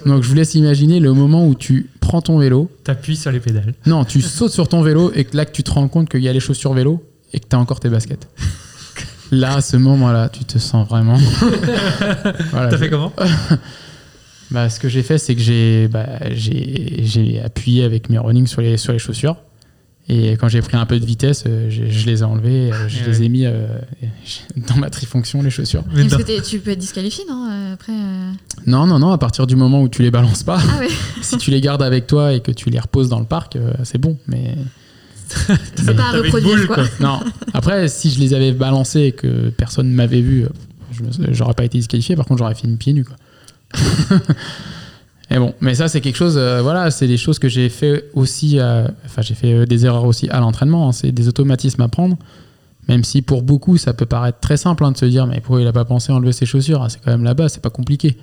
Donc je vous laisse imaginer le moment où tu prends ton vélo, T'appuies sur les pédales. non, tu sautes sur ton vélo et que là que tu te rends compte qu'il y a les chaussures vélo et que tu as encore tes baskets. Là, à ce moment-là, tu te sens vraiment. Voilà, T'as fait comment? Bah, ce que j'ai fait, c'est que j'ai bah, j'ai j'ai appuyé avec mes running sur les, sur les chaussures. Et quand j'ai pris un peu de vitesse, euh, je, je les ai enlevés, euh, je Ouais. les ai mis euh, dans ma trifonction, les chaussures. Mais Parce que tu peux être disqualifié, non Après. euh, Non, non, non, à partir du moment où tu les balances pas, Ah ouais, si tu les gardes avec toi et que tu les reposes dans le parc, euh, c'est bon. Mais c'est pas à une reproduire boule, quoi. quoi. non. Après, si je les avais balancés et que personne ne m'avait vu, j'aurais pas été disqualifié. Par contre, j'aurais fini pieds nus. Quoi. Et bon, mais ça, c'est quelque chose. euh, voilà, c'est des choses que j'ai fait aussi. euh, Enfin, j'ai fait euh, des erreurs aussi à l'entraînement. hein, c'est des automatismes à prendre. Même si pour beaucoup, ça peut paraître très simple hein, de se dire, mais pourquoi il a pas pensé à enlever ses chaussures Ah, C'est quand même là-bas, c'est pas compliqué.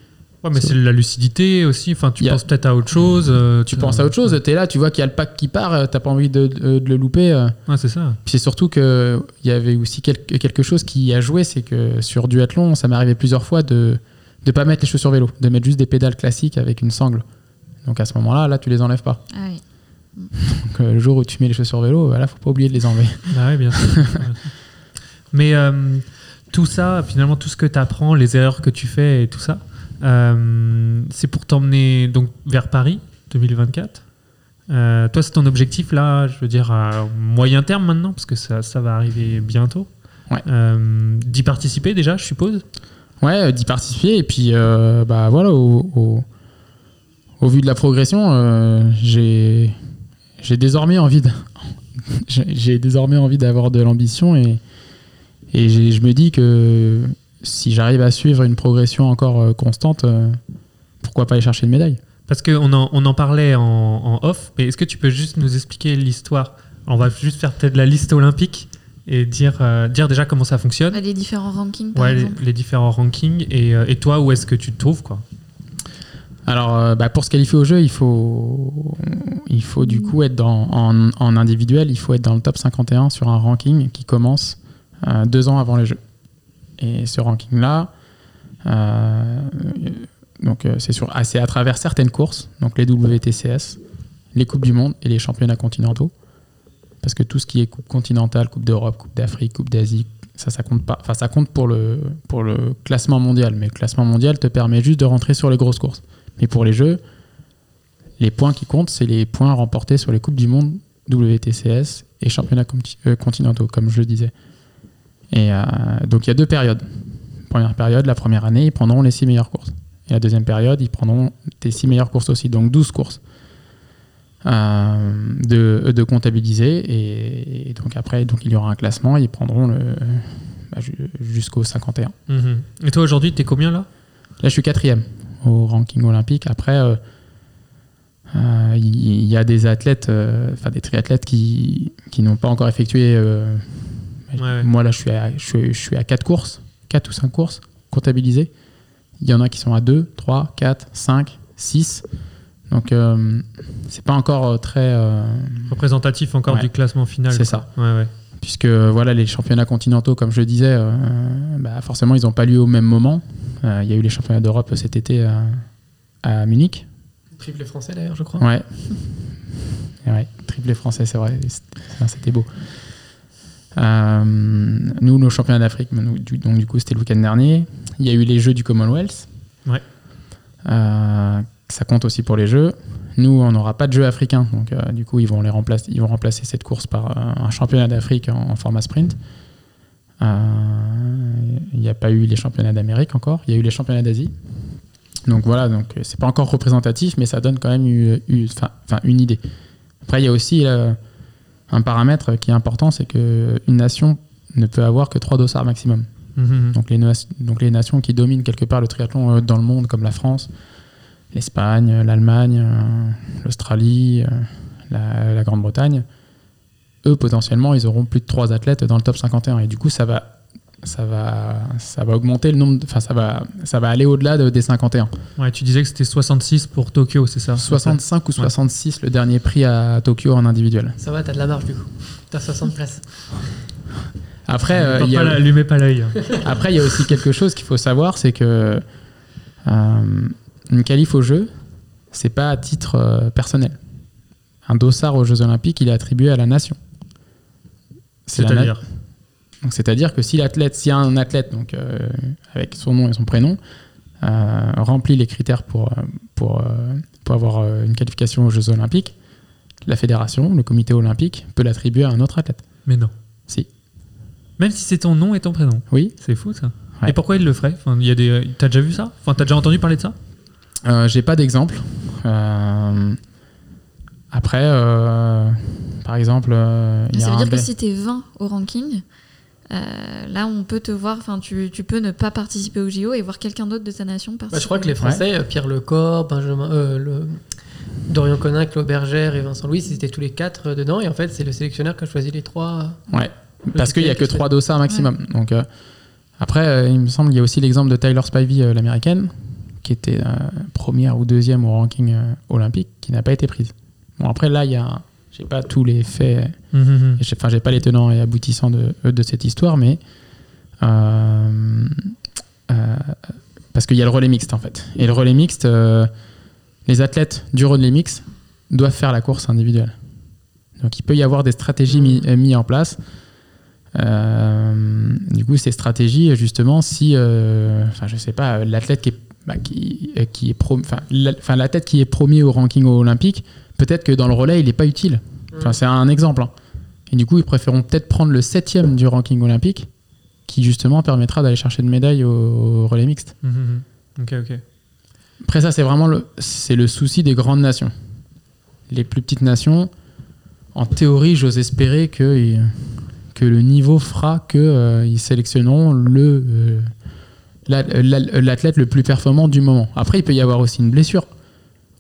Ouais, mais C'est- la lucidité aussi. Enfin, tu Il a- penses peut-être à autre chose. euh, Tu penses à autre chose, t'es là, tu vois qu'il y a le pack qui part, t'as pas envie de, de- de le louper. Ouais, c'est ça. Puis c'est surtout qu'il y avait aussi quelque, quelque chose qui a joué, c'est que sur duathlon, ça m'est arrivé plusieurs fois de ne pas mettre les chaussures vélo, de mettre juste des pédales classiques avec une sangle. Donc à ce moment-là, là, tu les enlèves pas. Ah oui. Donc euh, le jour où tu mets les chaussures vélo, bah, là, faut pas oublier de les enlever. Bah bien sûr. Mais euh, tout ça, finalement, tout ce que tu apprends, les erreurs que tu fais et tout ça, euh, c'est pour t'emmener donc vers Paris 2024. Euh, toi, c'est ton objectif là, je veux dire, à moyen terme maintenant, parce que ça, ça va arriver bientôt. Ouais. Euh, D'y participer déjà, je suppose? Ouais, euh, d'y participer. Et puis, euh, bah voilà, au, vu de la progression, euh, j'ai désormais envie de- j'ai désormais envie d'avoir de l'ambition et, et je me dis que si j'arrive à suivre une progression encore constante, pourquoi pas aller chercher une médaille? Parce qu'on en, on en parlait en, en off, mais est-ce que tu peux juste nous expliquer l'histoire? On va juste faire peut-être la liste olympique et dire, euh, dire déjà comment ça fonctionne. Les différents rankings, par Ouais, les, exemple. les différents rankings et, euh, et toi, où est-ce que tu te trouves quoi? Alors, euh, bah, pour se qualifier au jeu, il faut, il faut du coup être dans, en, en individuel, il faut être dans le top 51 sur un ranking qui commence euh, deux ans avant les Jeux. Et ce ranking-là, euh, donc euh, c'est sur, ah, c'est à travers certaines courses, donc les WTCS, les coupes du monde et les championnats continentaux, parce que tout ce qui est coupe continentale, coupe d'Europe, coupe d'Afrique, coupe d'Asie, ça, ça compte pas. Enfin, ça compte pour le pour le classement mondial, mais le classement mondial te permet juste de rentrer sur les grosses courses. Mais pour les Jeux, les points qui comptent, c'est les points remportés sur les Coupes du Monde, WTCS et championnats euh, continentaux, comme je le disais. Et euh, donc il y a deux périodes. Première période, la première année, ils prendront les six meilleures courses. Et la deuxième période, ils prendront des six meilleures courses aussi, donc 12 courses de, de comptabiliser. Et, et donc après, donc, il y aura un classement, ils prendront le, bah, ju- jusqu'au 51. Mhm. Et toi, aujourd'hui, t'es combien là? Là, je suis quatrième au ranking olympique. Après, euh, euh, il il y, a des athlètes, euh, enfin des triathlètes qui, qui n'ont pas encore effectué. euh, Ouais. Moi, là, je suis, à, je, suis, je suis à 4 courses, 4 ou 5 courses comptabilisées. Il y en a qui sont à 2, 3, 4, 5, 6. Donc, euh, c'est pas encore euh, très. euh, Représentatif encore Ouais. du classement final. C'est ça. Ouais, ouais. puisque voilà les championnats continentaux comme je le disais euh, bah, forcément ils n'ont pas lieu au même moment Euh, il y a eu les championnats d'Europe cet été à, à Munich Triplé français d'ailleurs, je crois. ouais ouais triplé français c'est vrai c'était beau Euh, nous nos championnats d'Afrique donc du coup c'était le week-end dernier il y a eu les Jeux du Commonwealth Ouais. Euh, ça compte aussi pour les Jeux nous on n'aura pas de Jeux africains donc euh, du coup ils vont les remplacer ils vont remplacer cette course par euh, un championnat d'Afrique en- en format sprint euh, Il n'y a pas eu les championnats d'Amérique encore. Il y a eu les championnats d'Asie. Donc voilà, donc c'est pas encore représentatif, mais ça donne quand même eu- eu- une idée. Après, il y a aussi euh, un paramètre qui est important, c'est que une nation ne peut avoir que trois dossards maximum. Mhm. Donc les, na- donc les nations qui dominent quelque part le triathlon dans le monde, comme la France, l'Espagne, euh, l'Allemagne, euh, l'Australie, euh, la, la Grande-Bretagne, eux potentiellement ils auront plus de trois athlètes dans le top 51 et du coup ça va ça va ça va augmenter le nombre de- enfin ça va ça va aller au-delà de- des 51 Ouais, tu disais que c'était 66 pour Tokyo, c'est ça? 65 ou 66 le dernier prix à Tokyo en individuel Ça va, t'as de la marge du coup. T'as 60 places. après euh, il y a- pas l'œil. Après, il y a aussi quelque chose qu'il faut savoir, c'est que euh, une qualif au jeu, c'est pas à titre euh, personnel. Un dossard aux Jeux Olympiques, il est attribué à la nation. C'est-à-dire c'est-à-dire que si l'athlète, si un athlète, donc euh, avec son nom et son prénom, euh, remplit les critères pour pour pour avoir une qualification aux Jeux Olympiques, la fédération, le comité olympique, peut l'attribuer à un autre athlète. Mais non. Si. Même si c'est ton nom et ton prénom. Oui. C'est fou ça. Ouais. Et pourquoi il le ferait? Enfin, il y a des... T'as déjà vu ça? Enfin, t'as déjà entendu parler de ça? J'ai pas d'exemple. Euh, après, euh, par exemple, euh, y Ça a veut dire que si t'es 20 au ranking, euh, là on peut te voir, enfin tu, tu peux ne pas participer au JO et voir quelqu'un d'autre de ta nation participer. Bah, je crois que les Français, euh, Pierre Lecor, Benjamin, euh, le- Dorian Conin, Claude Bergère et Vincent Louis, ils étaient tous les quatre euh, dedans. Et en fait, c'est le sélectionneur qui a choisi les trois. Ouais, parce qu'il y a que trois dossards maximum. Donc euh, après, euh, il me semble qu'il y a aussi l'exemple de Tyler Spivey, euh, l'américaine, qui était euh, première ou deuxième au ranking euh, olympique, qui n'a pas été prise. Bon après là, il y a, j'ai pas tous les faits, j'ai- enfin j'ai pas les tenants et aboutissants de, de cette histoire, mais euh, euh, parce qu'il y a le relais mixte en fait. Et le relais mixte, euh, les athlètes du relais mixte doivent faire la course individuelle. Donc il peut y avoir des stratégies mis- euh, mises en place. Euh, du coup, ces stratégies, justement, si, euh, enfin, je sais pas, l'athlète qui est, bah, qui, euh, qui est pro- enfin, la- l'athlète qui est premier au ranking olympique peut-être que dans le relais, il n'est pas utile. Enfin, c'est un exemple. hein. Et du coup, ils préféreront peut-être prendre le septième du ranking olympique, qui justement permettra d'aller chercher une médaille au, au relais mixte. Ok, ok. Après ça, c'est vraiment le, c'est le souci des grandes nations. Les plus petites nations, en théorie, j'ose espérer que, que le niveau fera qu'ils sélectionneront le, euh, l'athlète le plus performant du moment. Après, il peut y avoir aussi une blessure.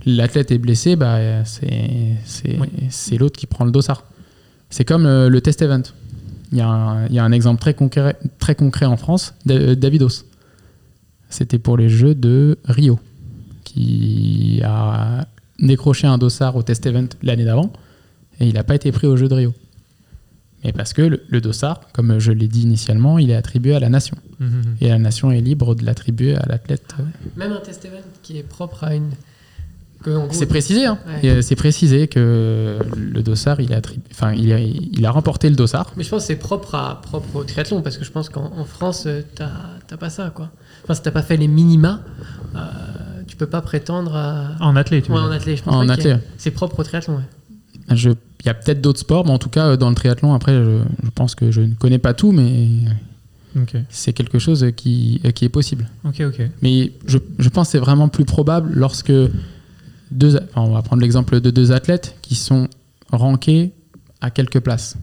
L'athlète est blessé, bah, c'est, Oui. l'autre qui prend le dossard. C'est comme euh, le test event. Il y, a un, il y a un exemple très concret, très concret en France, Da- Davidos. C'était pour les Jeux de Rio qui a décroché un dossard au test event l'année d'avant et il n'a pas été pris au jeu de Rio. Mais parce que le, le dossard, comme je l'ai dit initialement, il est attribué à la nation. Mhm, mhm. Et la nation est libre de l'attribuer à l'athlète. Même un test event qui est propre à une. C'est précisé, hein. Ouais. Euh, c'est précisé que le dossard, il, attribu- enfin, il, a remporté le dossard. Mais je pense que c'est propre, à, propre au triathlon, parce que je pense qu'en en France, euh, t'as pas ça, quoi. Enfin, si t'as pas fait les minima, euh, tu peux pas prétendre à. En athlète, tu Ouais, en athlète, je pense En athlète. C'est propre au triathlon, ouais. Il y a peut-être d'autres sports, mais en tout cas, euh, dans le triathlon, après, je, je pense que je ne connais pas tout, mais c'est quelque chose qui, euh, qui est possible. Mais je, je pense que c'est vraiment plus probable lorsque deux, enfin, on va prendre l'exemple de deux athlètes qui sont rankés à quelques places.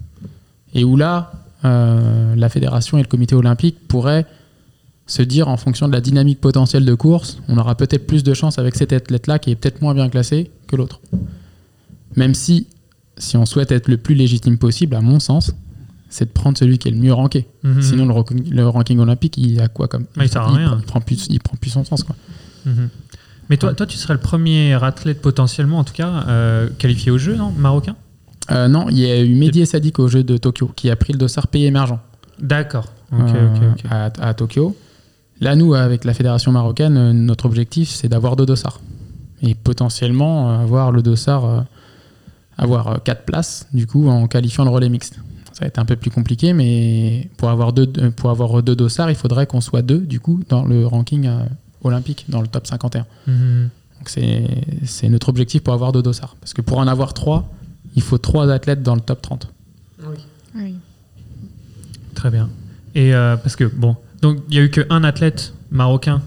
Et où là, euh, la fédération et le comité olympique pourraient se dire en fonction de la dynamique potentielle de course, on aura peut-être plus de chance avec cet athlète-là qui est peut-être moins bien classé que l'autre. Même si, si on souhaite être le plus légitime possible, à mon sens, c'est de prendre celui qui est le mieux ranké. Mhm. Sinon, le, ranking- le ranking olympique, il a quoi comme il sert à rien. Il prend plus, il prend plus son sens, quoi. Mhm. Mais toi, toi, tu serais le premier athlète potentiellement, en tout cas, euh, qualifié au jeu, non Marocain? Euh, non, il y a eu Mehdi Sadik au jeu de Tokyo qui a pris le dossard pays émergent D'accord. Euh. À, à Tokyo. Là, nous, avec la fédération marocaine, notre objectif, c'est d'avoir deux dossards. Et potentiellement avoir le dossard, avoir euh, quatre places, du coup, en qualifiant le relais mixte. Ça va être un peu plus compliqué, mais pour avoir deux, euh, pour avoir deux dossards, il faudrait qu'on soit deux, du coup, dans le ranking euh, olympique, dans le top 51. Mhm. Donc c'est c'est notre objectif pour avoir deux dossards. Parce que pour en avoir trois, il faut trois athlètes dans le top 30. Oui. Oui. Très bien. Et euh, parce que, bon, donc il n'y a eu qu'un athlète marocain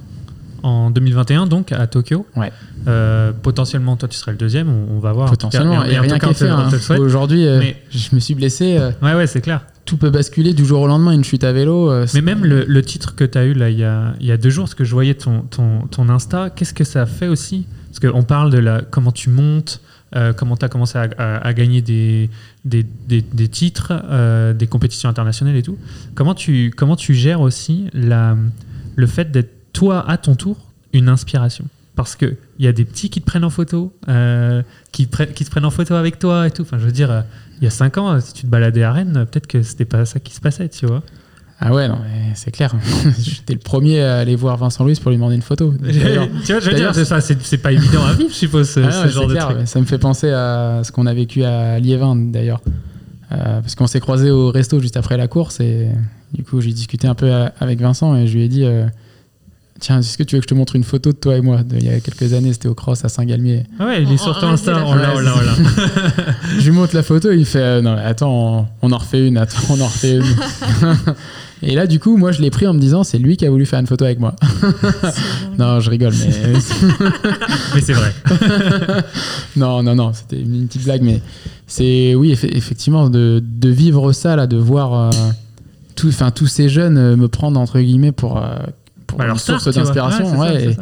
en 2021, donc à Tokyo. Ouais. Euh, potentiellement, toi, tu serais le deuxième, on, on va voir. Potentiellement, et et en rien qu'à faire. souhaite. Aujourd'hui, euh, Mais- je me suis blessé. euh, Ouais, ouais, c'est clair. tout peut basculer du jour au lendemain. Une chute à vélo. euh, Mais même le, le titre que tu as eu là il y a, il y a deux jours, parce que je voyais ton, ton, ton Insta, qu'est-ce que ça fait aussi? Parce qu'on parle de la, comment tu montes, euh, comment tu as commencé à, à- à gagner des, des, des- des titres, euh, des compétitions internationales et tout. Comment tu, comment tu gères aussi la, le fait d'être toi à ton tour une inspiration parce qu'il y a des petits qui te prennent en photo, euh, qui, qui te prennent en photo avec toi et tout. Enfin, je veux dire, euh, il y a cinq ans, si tu te baladais à Rennes, peut-être que c'était pas ça qui se passait, tu vois. Ah ouais, non, mais c'est clair. J'étais le premier à aller voir Vincent Louis pour lui demander une photo. Tu vois, je veux dire, c'est ça, c'est pas évident à vivre, je suppose, ce, Ah ce ouais, genre de clair, truc. Ça me fait penser à ce qu'on a vécu à Liévin d'ailleurs. Euh, parce qu'on s'est croisés au resto juste après la course et du coup j'ai discuté un peu avec Vincent et je lui ai dit euh, Tiens, est-ce que tu veux que je te montre une photo de toi et moi de, Il y a quelques années, c'était au cross à Saint-Galmier. Ah ouais, il est sur on ton Insta, on l'a, on l'a, on l'a. je lui montre la photo, il fait euh, Non, mais attends, on, on en refait une, attends, on en refait une. et là, du coup, moi je l'ai pris en me disant C'est lui qui a voulu faire une photo avec moi. non, je rigole, mais. Mais c'est vrai. non, non, non, c'était une, petite blague, mais c'est oui, effe- effectivement, de, de vivre ça, là, de voir euh, tout- tous ces jeunes euh, me prendre entre guillemets pour, euh, pour Bah, leur source d'inspiration. Ouais, ouais,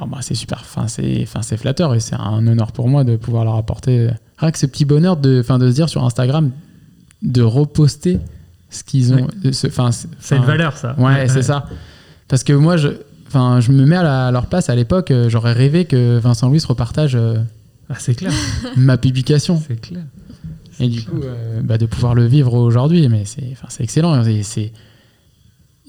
oh, bah, c'est super, enfin, c'est enfin, flatteur et c'est un honneur pour moi de pouvoir leur apporter euh, rien que ce petit bonheur de, 'fin, de se dire sur Instagram de reposter ce qu'ils ont. euh, c'est une valeur, ça. Ouais, c'est ça. Parce que moi, je, enfin, je me mets à, la- à leur place à l'époque, euh, j'aurais rêvé que Vincent Louis repartage euh, Ah, c'est clair, ma publication. c'est clair. Et du coup, euh, bah, de pouvoir le vivre aujourd'hui, mais c'est, excellent. Et,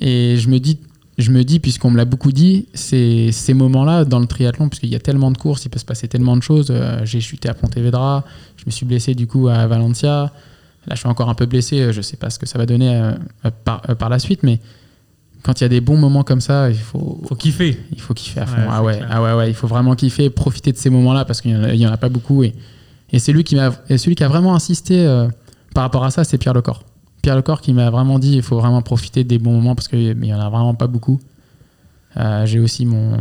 et je me dis, je me dis, puisqu'on me l'a beaucoup dit, ces moments-là dans le triathlon, puisqu'il y a tellement de courses, il peut se passer tellement de choses. Euh, j'ai chuté à Pontevedra, je me suis blessé du coup à Valencia. Là, je suis encore un peu blessé. Je sais pas ce que ça va donner euh, euh, par, euh, par la suite, mais quand il y a des bons moments comme ça, il faut, Faut kiffer. il faut kiffer à fond. Ouais, ah, ouais, clair. ah ouais, ouais, il faut vraiment kiffer, profiter de ces moments-là parce qu'il y en a, en pas beaucoup et, Et c'est lui qui m'a, celui qui a vraiment insisté euh, par rapport à ça, c'est Pierre Lecor. Pierre Lecor qui m'a vraiment dit il faut vraiment profiter des bons moments parce qu'il n'y en a vraiment pas beaucoup. Euh, j'ai aussi mon,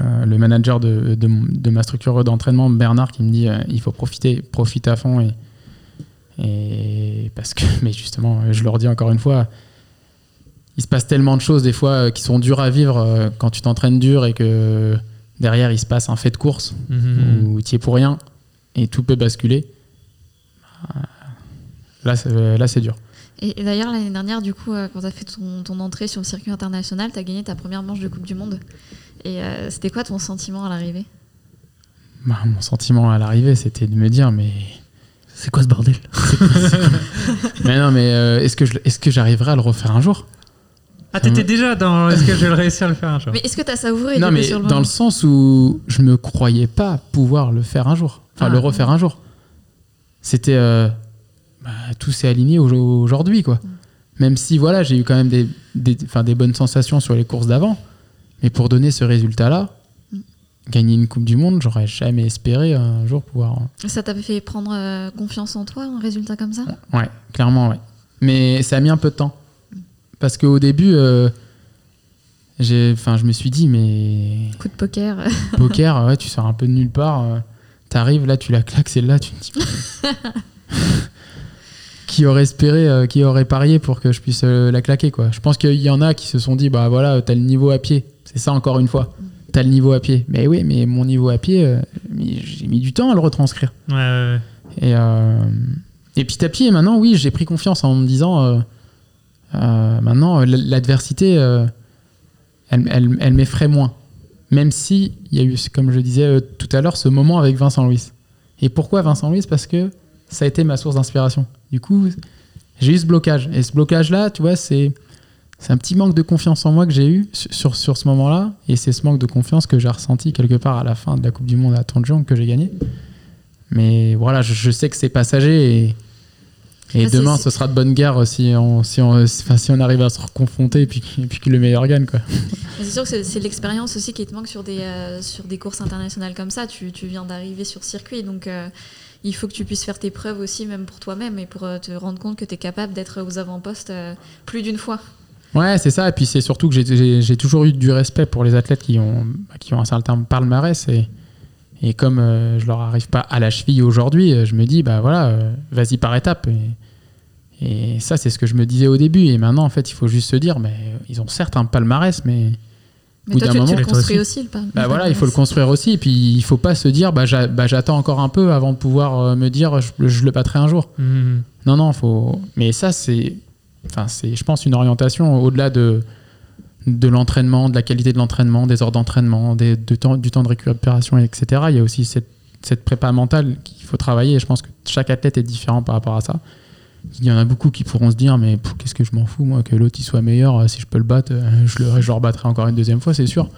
euh, le manager de, de, de ma structure d'entraînement, Bernard, qui me dit euh, il faut profiter, profiter à fond. Et, et parce que, mais justement, je leur dis encore une fois, il se passe tellement de choses des fois qui sont dures à vivre quand tu t'entraînes dur et que derrière il se passe un fait de course Mhm. où tu es pour rien et tout peut basculer. Euh, Là, c'est- là c'est dur. Et, et d'ailleurs, l'année dernière, du coup, euh, quand tu as fait ton, ton entrée sur le circuit international, tu as gagné ta première manche de Coupe du Monde. Et euh, c'était quoi ton sentiment à l'arrivée? Bah, mon sentiment à l'arrivée, c'était de me dire, mais, C'est quoi ce bordel? Mais non, mais euh, est-ce que je- que j'arriverai à le refaire un jour? Ah, t'étais déjà dans. Est-ce que je vais le réussir à le faire un jour? Mais est-ce que tu as savouré Non, mais sur le dans le sens où je me croyais pas pouvoir le faire un jour, enfin Ah. le refaire un jour. C'était euh, bah, tout s'est aligné au- aujourd'hui, quoi. Même si voilà, j'ai eu quand même des, des, bonnes sensations sur les courses d'avant, mais pour donner ce résultat-là, Mm. gagner une Coupe du Monde, j'aurais jamais espéré un jour pouvoir. Ça t'a fait prendre euh, confiance en toi, un résultat comme ça? Ouais, clairement, ouais. Mais ça a mis un peu de temps. Parce qu'au début, euh, enfin, je me suis dit, mais Coup de poker. poker, ouais, tu sors un peu de nulle part. euh, T'arrives là, tu la claques, celle-là, tu te dis. qui aurait espéré, euh, qui aurait parié pour que je puisse euh, la claquer, quoi. Je pense qu'il y en a qui se sont dit, bah voilà, t'as le niveau à pied. C'est ça encore une fois. T'as le niveau à pied. Mais oui, mais mon niveau à pied, euh, j'ai mis du temps à le retranscrire. Ouais, ouais, ouais. Et, euh, et petit à petit, maintenant, oui, j'ai pris confiance en me disant, euh, euh, maintenant, euh, l'adversité, euh, elle, elle, elle m'effraie moins. Même si il y a eu, comme je disais euh, tout à l'heure, ce moment avec Vincent Louis. Et pourquoi Vincent Louis Parce que ça a été ma source d'inspiration. Du coup, j'ai eu ce blocage. Et ce blocage-là, tu vois, c'est un petit manque de confiance en moi que j'ai eu sur, sur, ce moment-là. Et c'est ce manque de confiance que j'ai ressenti quelque part à la fin de la Coupe du Monde à Tangjeong que j'ai gagné. Mais voilà, je, je sais que c'est passager et, Ah, demain ce sera de bonne guerre si on, si on, enfin, si on arrive à se reconfronter et puis, et puis que le meilleur gagne. Quoi. C'est sûr que c'est- c'est l'expérience aussi qui te manque sur des, euh, sur des courses internationales comme ça. Tu, tu viens d'arriver sur circuit, donc euh, il faut que tu puisses faire tes preuves aussi, même pour toi-même, et pour euh, te rendre compte que tu es capable d'être aux avant-postes euh, plus d'une fois. Ouais, c'est ça. Et puis c'est surtout que j'ai- toujours eu du respect pour les athlètes qui ont, qui ont un certain palmarès. Et, et comme euh, je leur arrive pas à la cheville aujourd'hui, euh, je me dis, bah voilà, vas-y par étapes. Et, et ça, c'est ce que je me disais au début. Et maintenant, en fait, il faut juste se dire, mais ils ont certes un palmarès, mais Mais toi, tu, le construis aussi. aussi, le pas. Bah voilà, il faut le construire aussi. Et puis il faut pas se dire, bah j'a- bah, j'attends encore un peu avant de pouvoir euh, me dire, je, je le battrai un jour. Mhm. Non, non, faut. Mais ça, c'est, enfin, c'est, je pense, une orientation au-delà de de l'entraînement, de la qualité de l'entraînement, des heures d'entraînement, des, de temps, du temps de récupération, etc. Il y a aussi cette, cette prépa mentale qu'il faut travailler. Et je pense que chaque athlète est différent par rapport à ça. Il y en a beaucoup qui pourront se dire, mais qu'est-ce que je m'en fous, moi, que l'autre il soit meilleur, euh, si je peux le battre, euh, je le, je le rebattrai encore une deuxième fois, c'est sûr.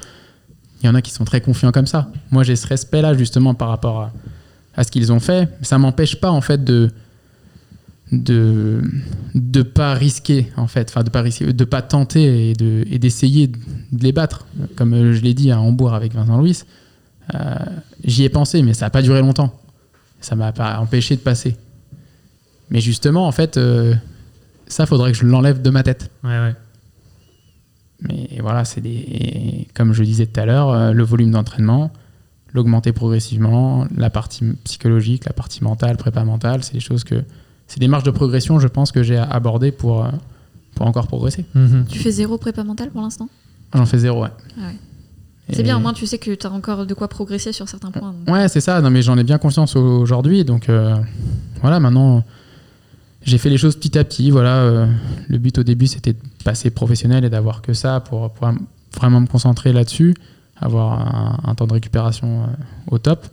Il y en a qui sont très confiants comme ça. Moi, j'ai ce respect-là, justement, par rapport à, ce qu'ils ont fait. Ça m'empêche pas, en fait, de de de pas risquer en fait enfin de pas risquer de pas tenter et de d'essayer de les battre comme euh, je l'ai dit à Hambourg avec Vincent Louis j'y ai pensé mais ça n'a pas duré longtemps ça m'a pas empêché de passer mais justement en fait euh, ça faudrait que je l'enlève de ma tête Ouais, ouais. mais voilà c'est des comme je disais tout à l'heure euh, le volume d'entraînement l'augmenter progressivement la partie psychologique la partie mentale prépa mentale c'est des choses que c'est des marges de progression, je pense, que j'ai abordées pour, euh, pour encore progresser. Mhm. Tu fais zéro prépa mentale pour l'instant? J'en fais zéro, ouais. Ah ouais. C'est bien, au moins tu sais que tu as encore de quoi progresser sur certains points. donc. Ouais, c'est ça. Non, mais j'en ai bien conscience aujourd'hui. Donc, euh, voilà, maintenant, j'ai fait les choses petit à petit. Voilà, euh, le but au début, c'était de passer professionnel et d'avoir que ça pour, pour vraiment me concentrer là-dessus, avoir un, un temps de récupération euh, au top.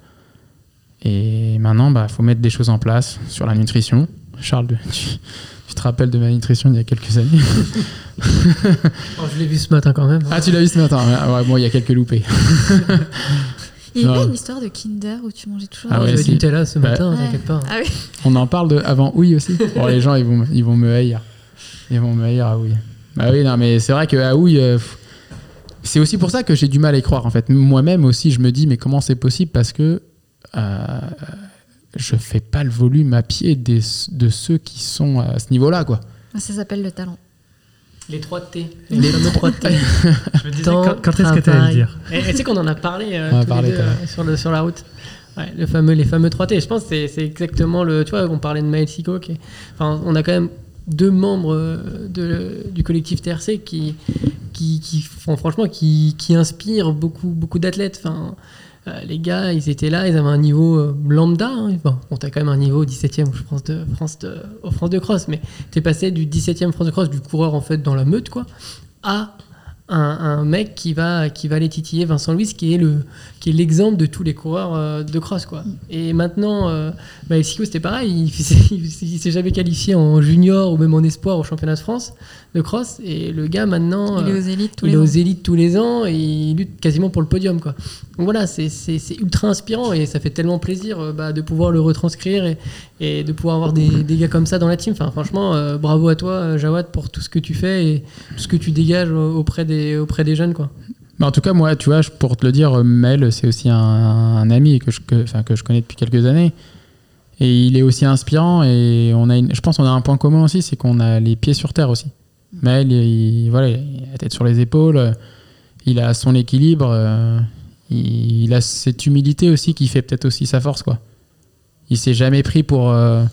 Et maintenant, il bah, faut mettre des choses en place sur la nutrition. Charles, tu, tu te rappelles de ma nutrition il y a quelques années? Oh, je l'ai vu ce matin quand même. Ah, tu l'as vu ce matin Ouais, Moi, il y a quelques loupés. Il y a pas une histoire de Kinder où tu mangeais toujours. Ah ouais, du Nutella ce Bah, matin, Ouais. t'inquiète pas. Ah oui. On en parle de avant oui aussi. Bon, les gens, ils vont, ils vont me haïr. Ils vont me haïr à oui. Bah oui, non, mais c'est vrai que à oui, euh, c'est aussi pour ça que j'ai du mal à y croire en fait. Moi-même aussi, je me dis, mais comment c'est possible Parce que euh, je fais pas le volume à pied des, de ceux qui sont à ce niveau-là, quoi. Ah, Ça s'appelle le talent. Les 3 T. Les fameux 3 T. Je me disais, Temps, quand, quand est-ce que tu allais le dire Et tu sais qu'on en a parlé, euh, tous parlé les deux, euh, sur, le, sur la route. Ouais, le fameux, les fameux 3T. Je pense que c'est- exactement le. Tu vois, on parlait de Maël Sico. Qui est- enfin, on a quand même deux membres euh, de, du collectif TRC qui, qui, qui font, franchement, qui, qui inspirent beaucoup, beaucoup d'athlètes. Enfin, les gars, ils étaient là, ils avaient un niveau euh, lambda. Hein. Bon, t'as quand même un niveau 17e je pense, de France de, au France de cross, mais t'es passé du 17e France de cross, du coureur en fait dans la meute, quoi, à un, un mec qui va, qui va aller titiller Vincent Louis, qui est le qui est l'exemple de tous les coureurs euh, de cross. Quoi. Et maintenant, euh, bah, c'était pareil, il, s'est- il s'est jamais qualifié en junior ou même en espoir au championnat de France de cross. Et le gars, maintenant, Il est euh, aux élites tous les aux élites tous les ans et il lutte quasiment pour le podium. Quoi. Donc voilà, c'est ultra inspirant et ça fait tellement plaisir euh, bah, de pouvoir le retranscrire et, et de pouvoir avoir des, des gars comme ça dans la team. Enfin, franchement, euh, bravo à toi, euh, Jawad, pour tout ce que tu fais et tout ce que tu dégages euh, auprès des, auprès des jeunes. Quoi. Mais en tout cas, moi, tu vois, pour te le dire, Mel, c'est aussi un, ami que je, que, enfin, que je connais depuis quelques années. Et il est aussi inspirant. Et on a je pense qu'on a un point commun aussi, c'est qu'on a les pieds sur terre aussi. Mel, il, voilà, il a la tête sur les épaules. euh, Il a son équilibre. euh, il, a cette humilité aussi qui fait peut-être aussi sa force, quoi. Il s'est jamais pris pour, euh,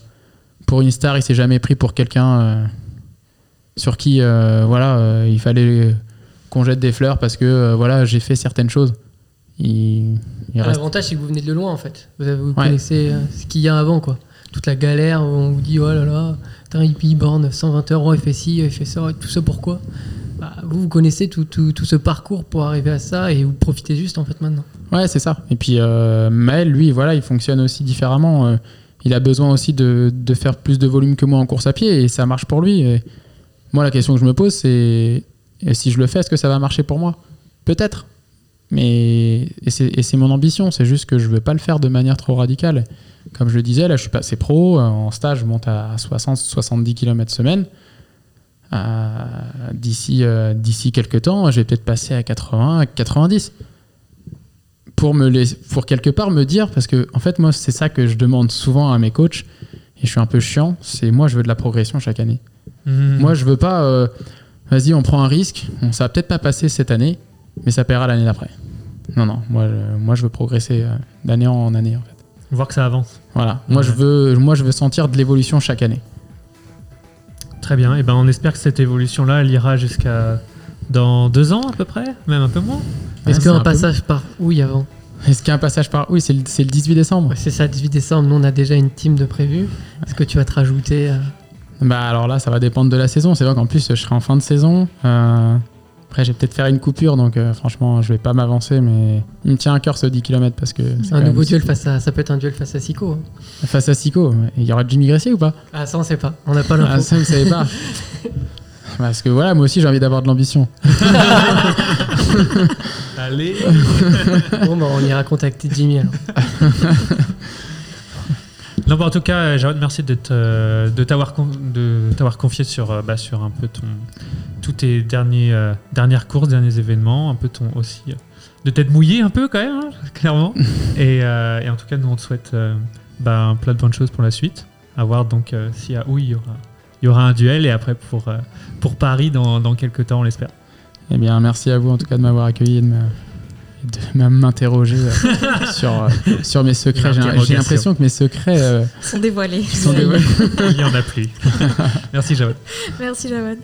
pour une star, il s'est jamais pris pour quelqu'un sur qui, voilà, il fallait qu'on jette des fleurs parce que euh, voilà j'ai fait certaines choses. Il, il reste. L'avantage, c'est que vous venez de loin en fait. Vous, avez- vous Ouais. connaissez euh, ce qu'il y a avant. quoi. Toute la galère où on vous dit oh là là, un hippie borne 120 euros, il fait ci, il fait ça, et tout ça pourquoi? Bah, Vous, vous connaissez tout, tout, tout ce parcours pour arriver à ça et vous profitez juste en fait maintenant. Ouais c'est ça. Et puis euh, Maël lui voilà il fonctionne aussi différemment. Euh, il a besoin aussi de, de faire plus de volume que moi en course à pied et ça marche pour lui. Et moi la question que je me pose c'est et si je le fais est-ce que ça va marcher pour moi? Peut-être. Mais et c'est mon ambition. C'est juste que je veux pas le faire de manière trop radicale. Comme je le disais, là, je suis passé pro. euh, En stage, je monte à 60-70 km semaine. Euh, D'ici euh, d'ici quelques temps, je vais peut-être passer à 80, à 90. Pour, me laiss- pour quelque part me dire, parce que en fait, moi, c'est ça que je demande souvent à mes coachs, et je suis un peu chiant, c'est moi, je veux de la progression chaque année. Mhm. Moi, je veux pas, euh, vas-y, on prend un risque, bon, ça va peut-être pas passer cette année, mais ça paiera l'année d'après. Non, non, moi, je, moi, je veux progresser euh, d'année en année, en fait. Voir que ça avance. Voilà, moi, Ouais. je veux, moi, je veux sentir de l'évolution chaque année. Très bien. Et ben on espère que cette évolution-là, elle ira jusqu'à dans deux ans à peu près, même un peu moins. Ouais, Est-ce c'est un qu'un peu- passage par oui avant Est-ce qu'il y a un passage par. Oui, c'est le, c'est le 18 décembre. Ouais, C'est ça, 18 décembre, nous on a déjà une team de prévu. Est-ce que tu vas te rajouter euh, Bah alors là, ça va dépendre de la saison. C'est vrai qu'en plus, je serai en fin de saison. Euh, après, je vais peut-être faire une coupure, donc euh, franchement, je vais pas m'avancer, mais il me tient à cœur ce 10 km parce que un nouveau duel face à. Ça peut être un duel face à Sico. hein. face à Sico. Il y aura Jimmy Gressier ou pas? Ah, ça on sait pas, on n'a pas Ah, l'info. ça, vous savez pas. Parce que voilà, moi aussi, j'ai envie d'avoir de l'ambition. Allez. bon, bah, on ira contacter Jimmy alors. Non, bah, en tout cas, Jawad, merci d'être, euh, de t'avoir con- confié sur, euh, bah, sur un peu ton, tous tes derniers, euh, dernières courses, derniers événements, un peu ton aussi, euh, de t'être mouillé un peu quand même, hein, clairement. et, euh, et en tout cas, nous on te souhaite euh, bah, plein de bonnes choses pour la suite. À voir donc euh, si à oui il y aura, il y aura un duel et après pour, euh, pour Paris dans, dans quelques temps, on l'espère. Eh bien, merci à vous en tout cas de m'avoir accueilli et de me- de m- m'interroger euh, sur, euh, sur mes secrets. J'ai- l'impression que mes secrets euh, Ils sont dévoilés. sont des... Il y en a plus. merci Jawad. Merci Jawad.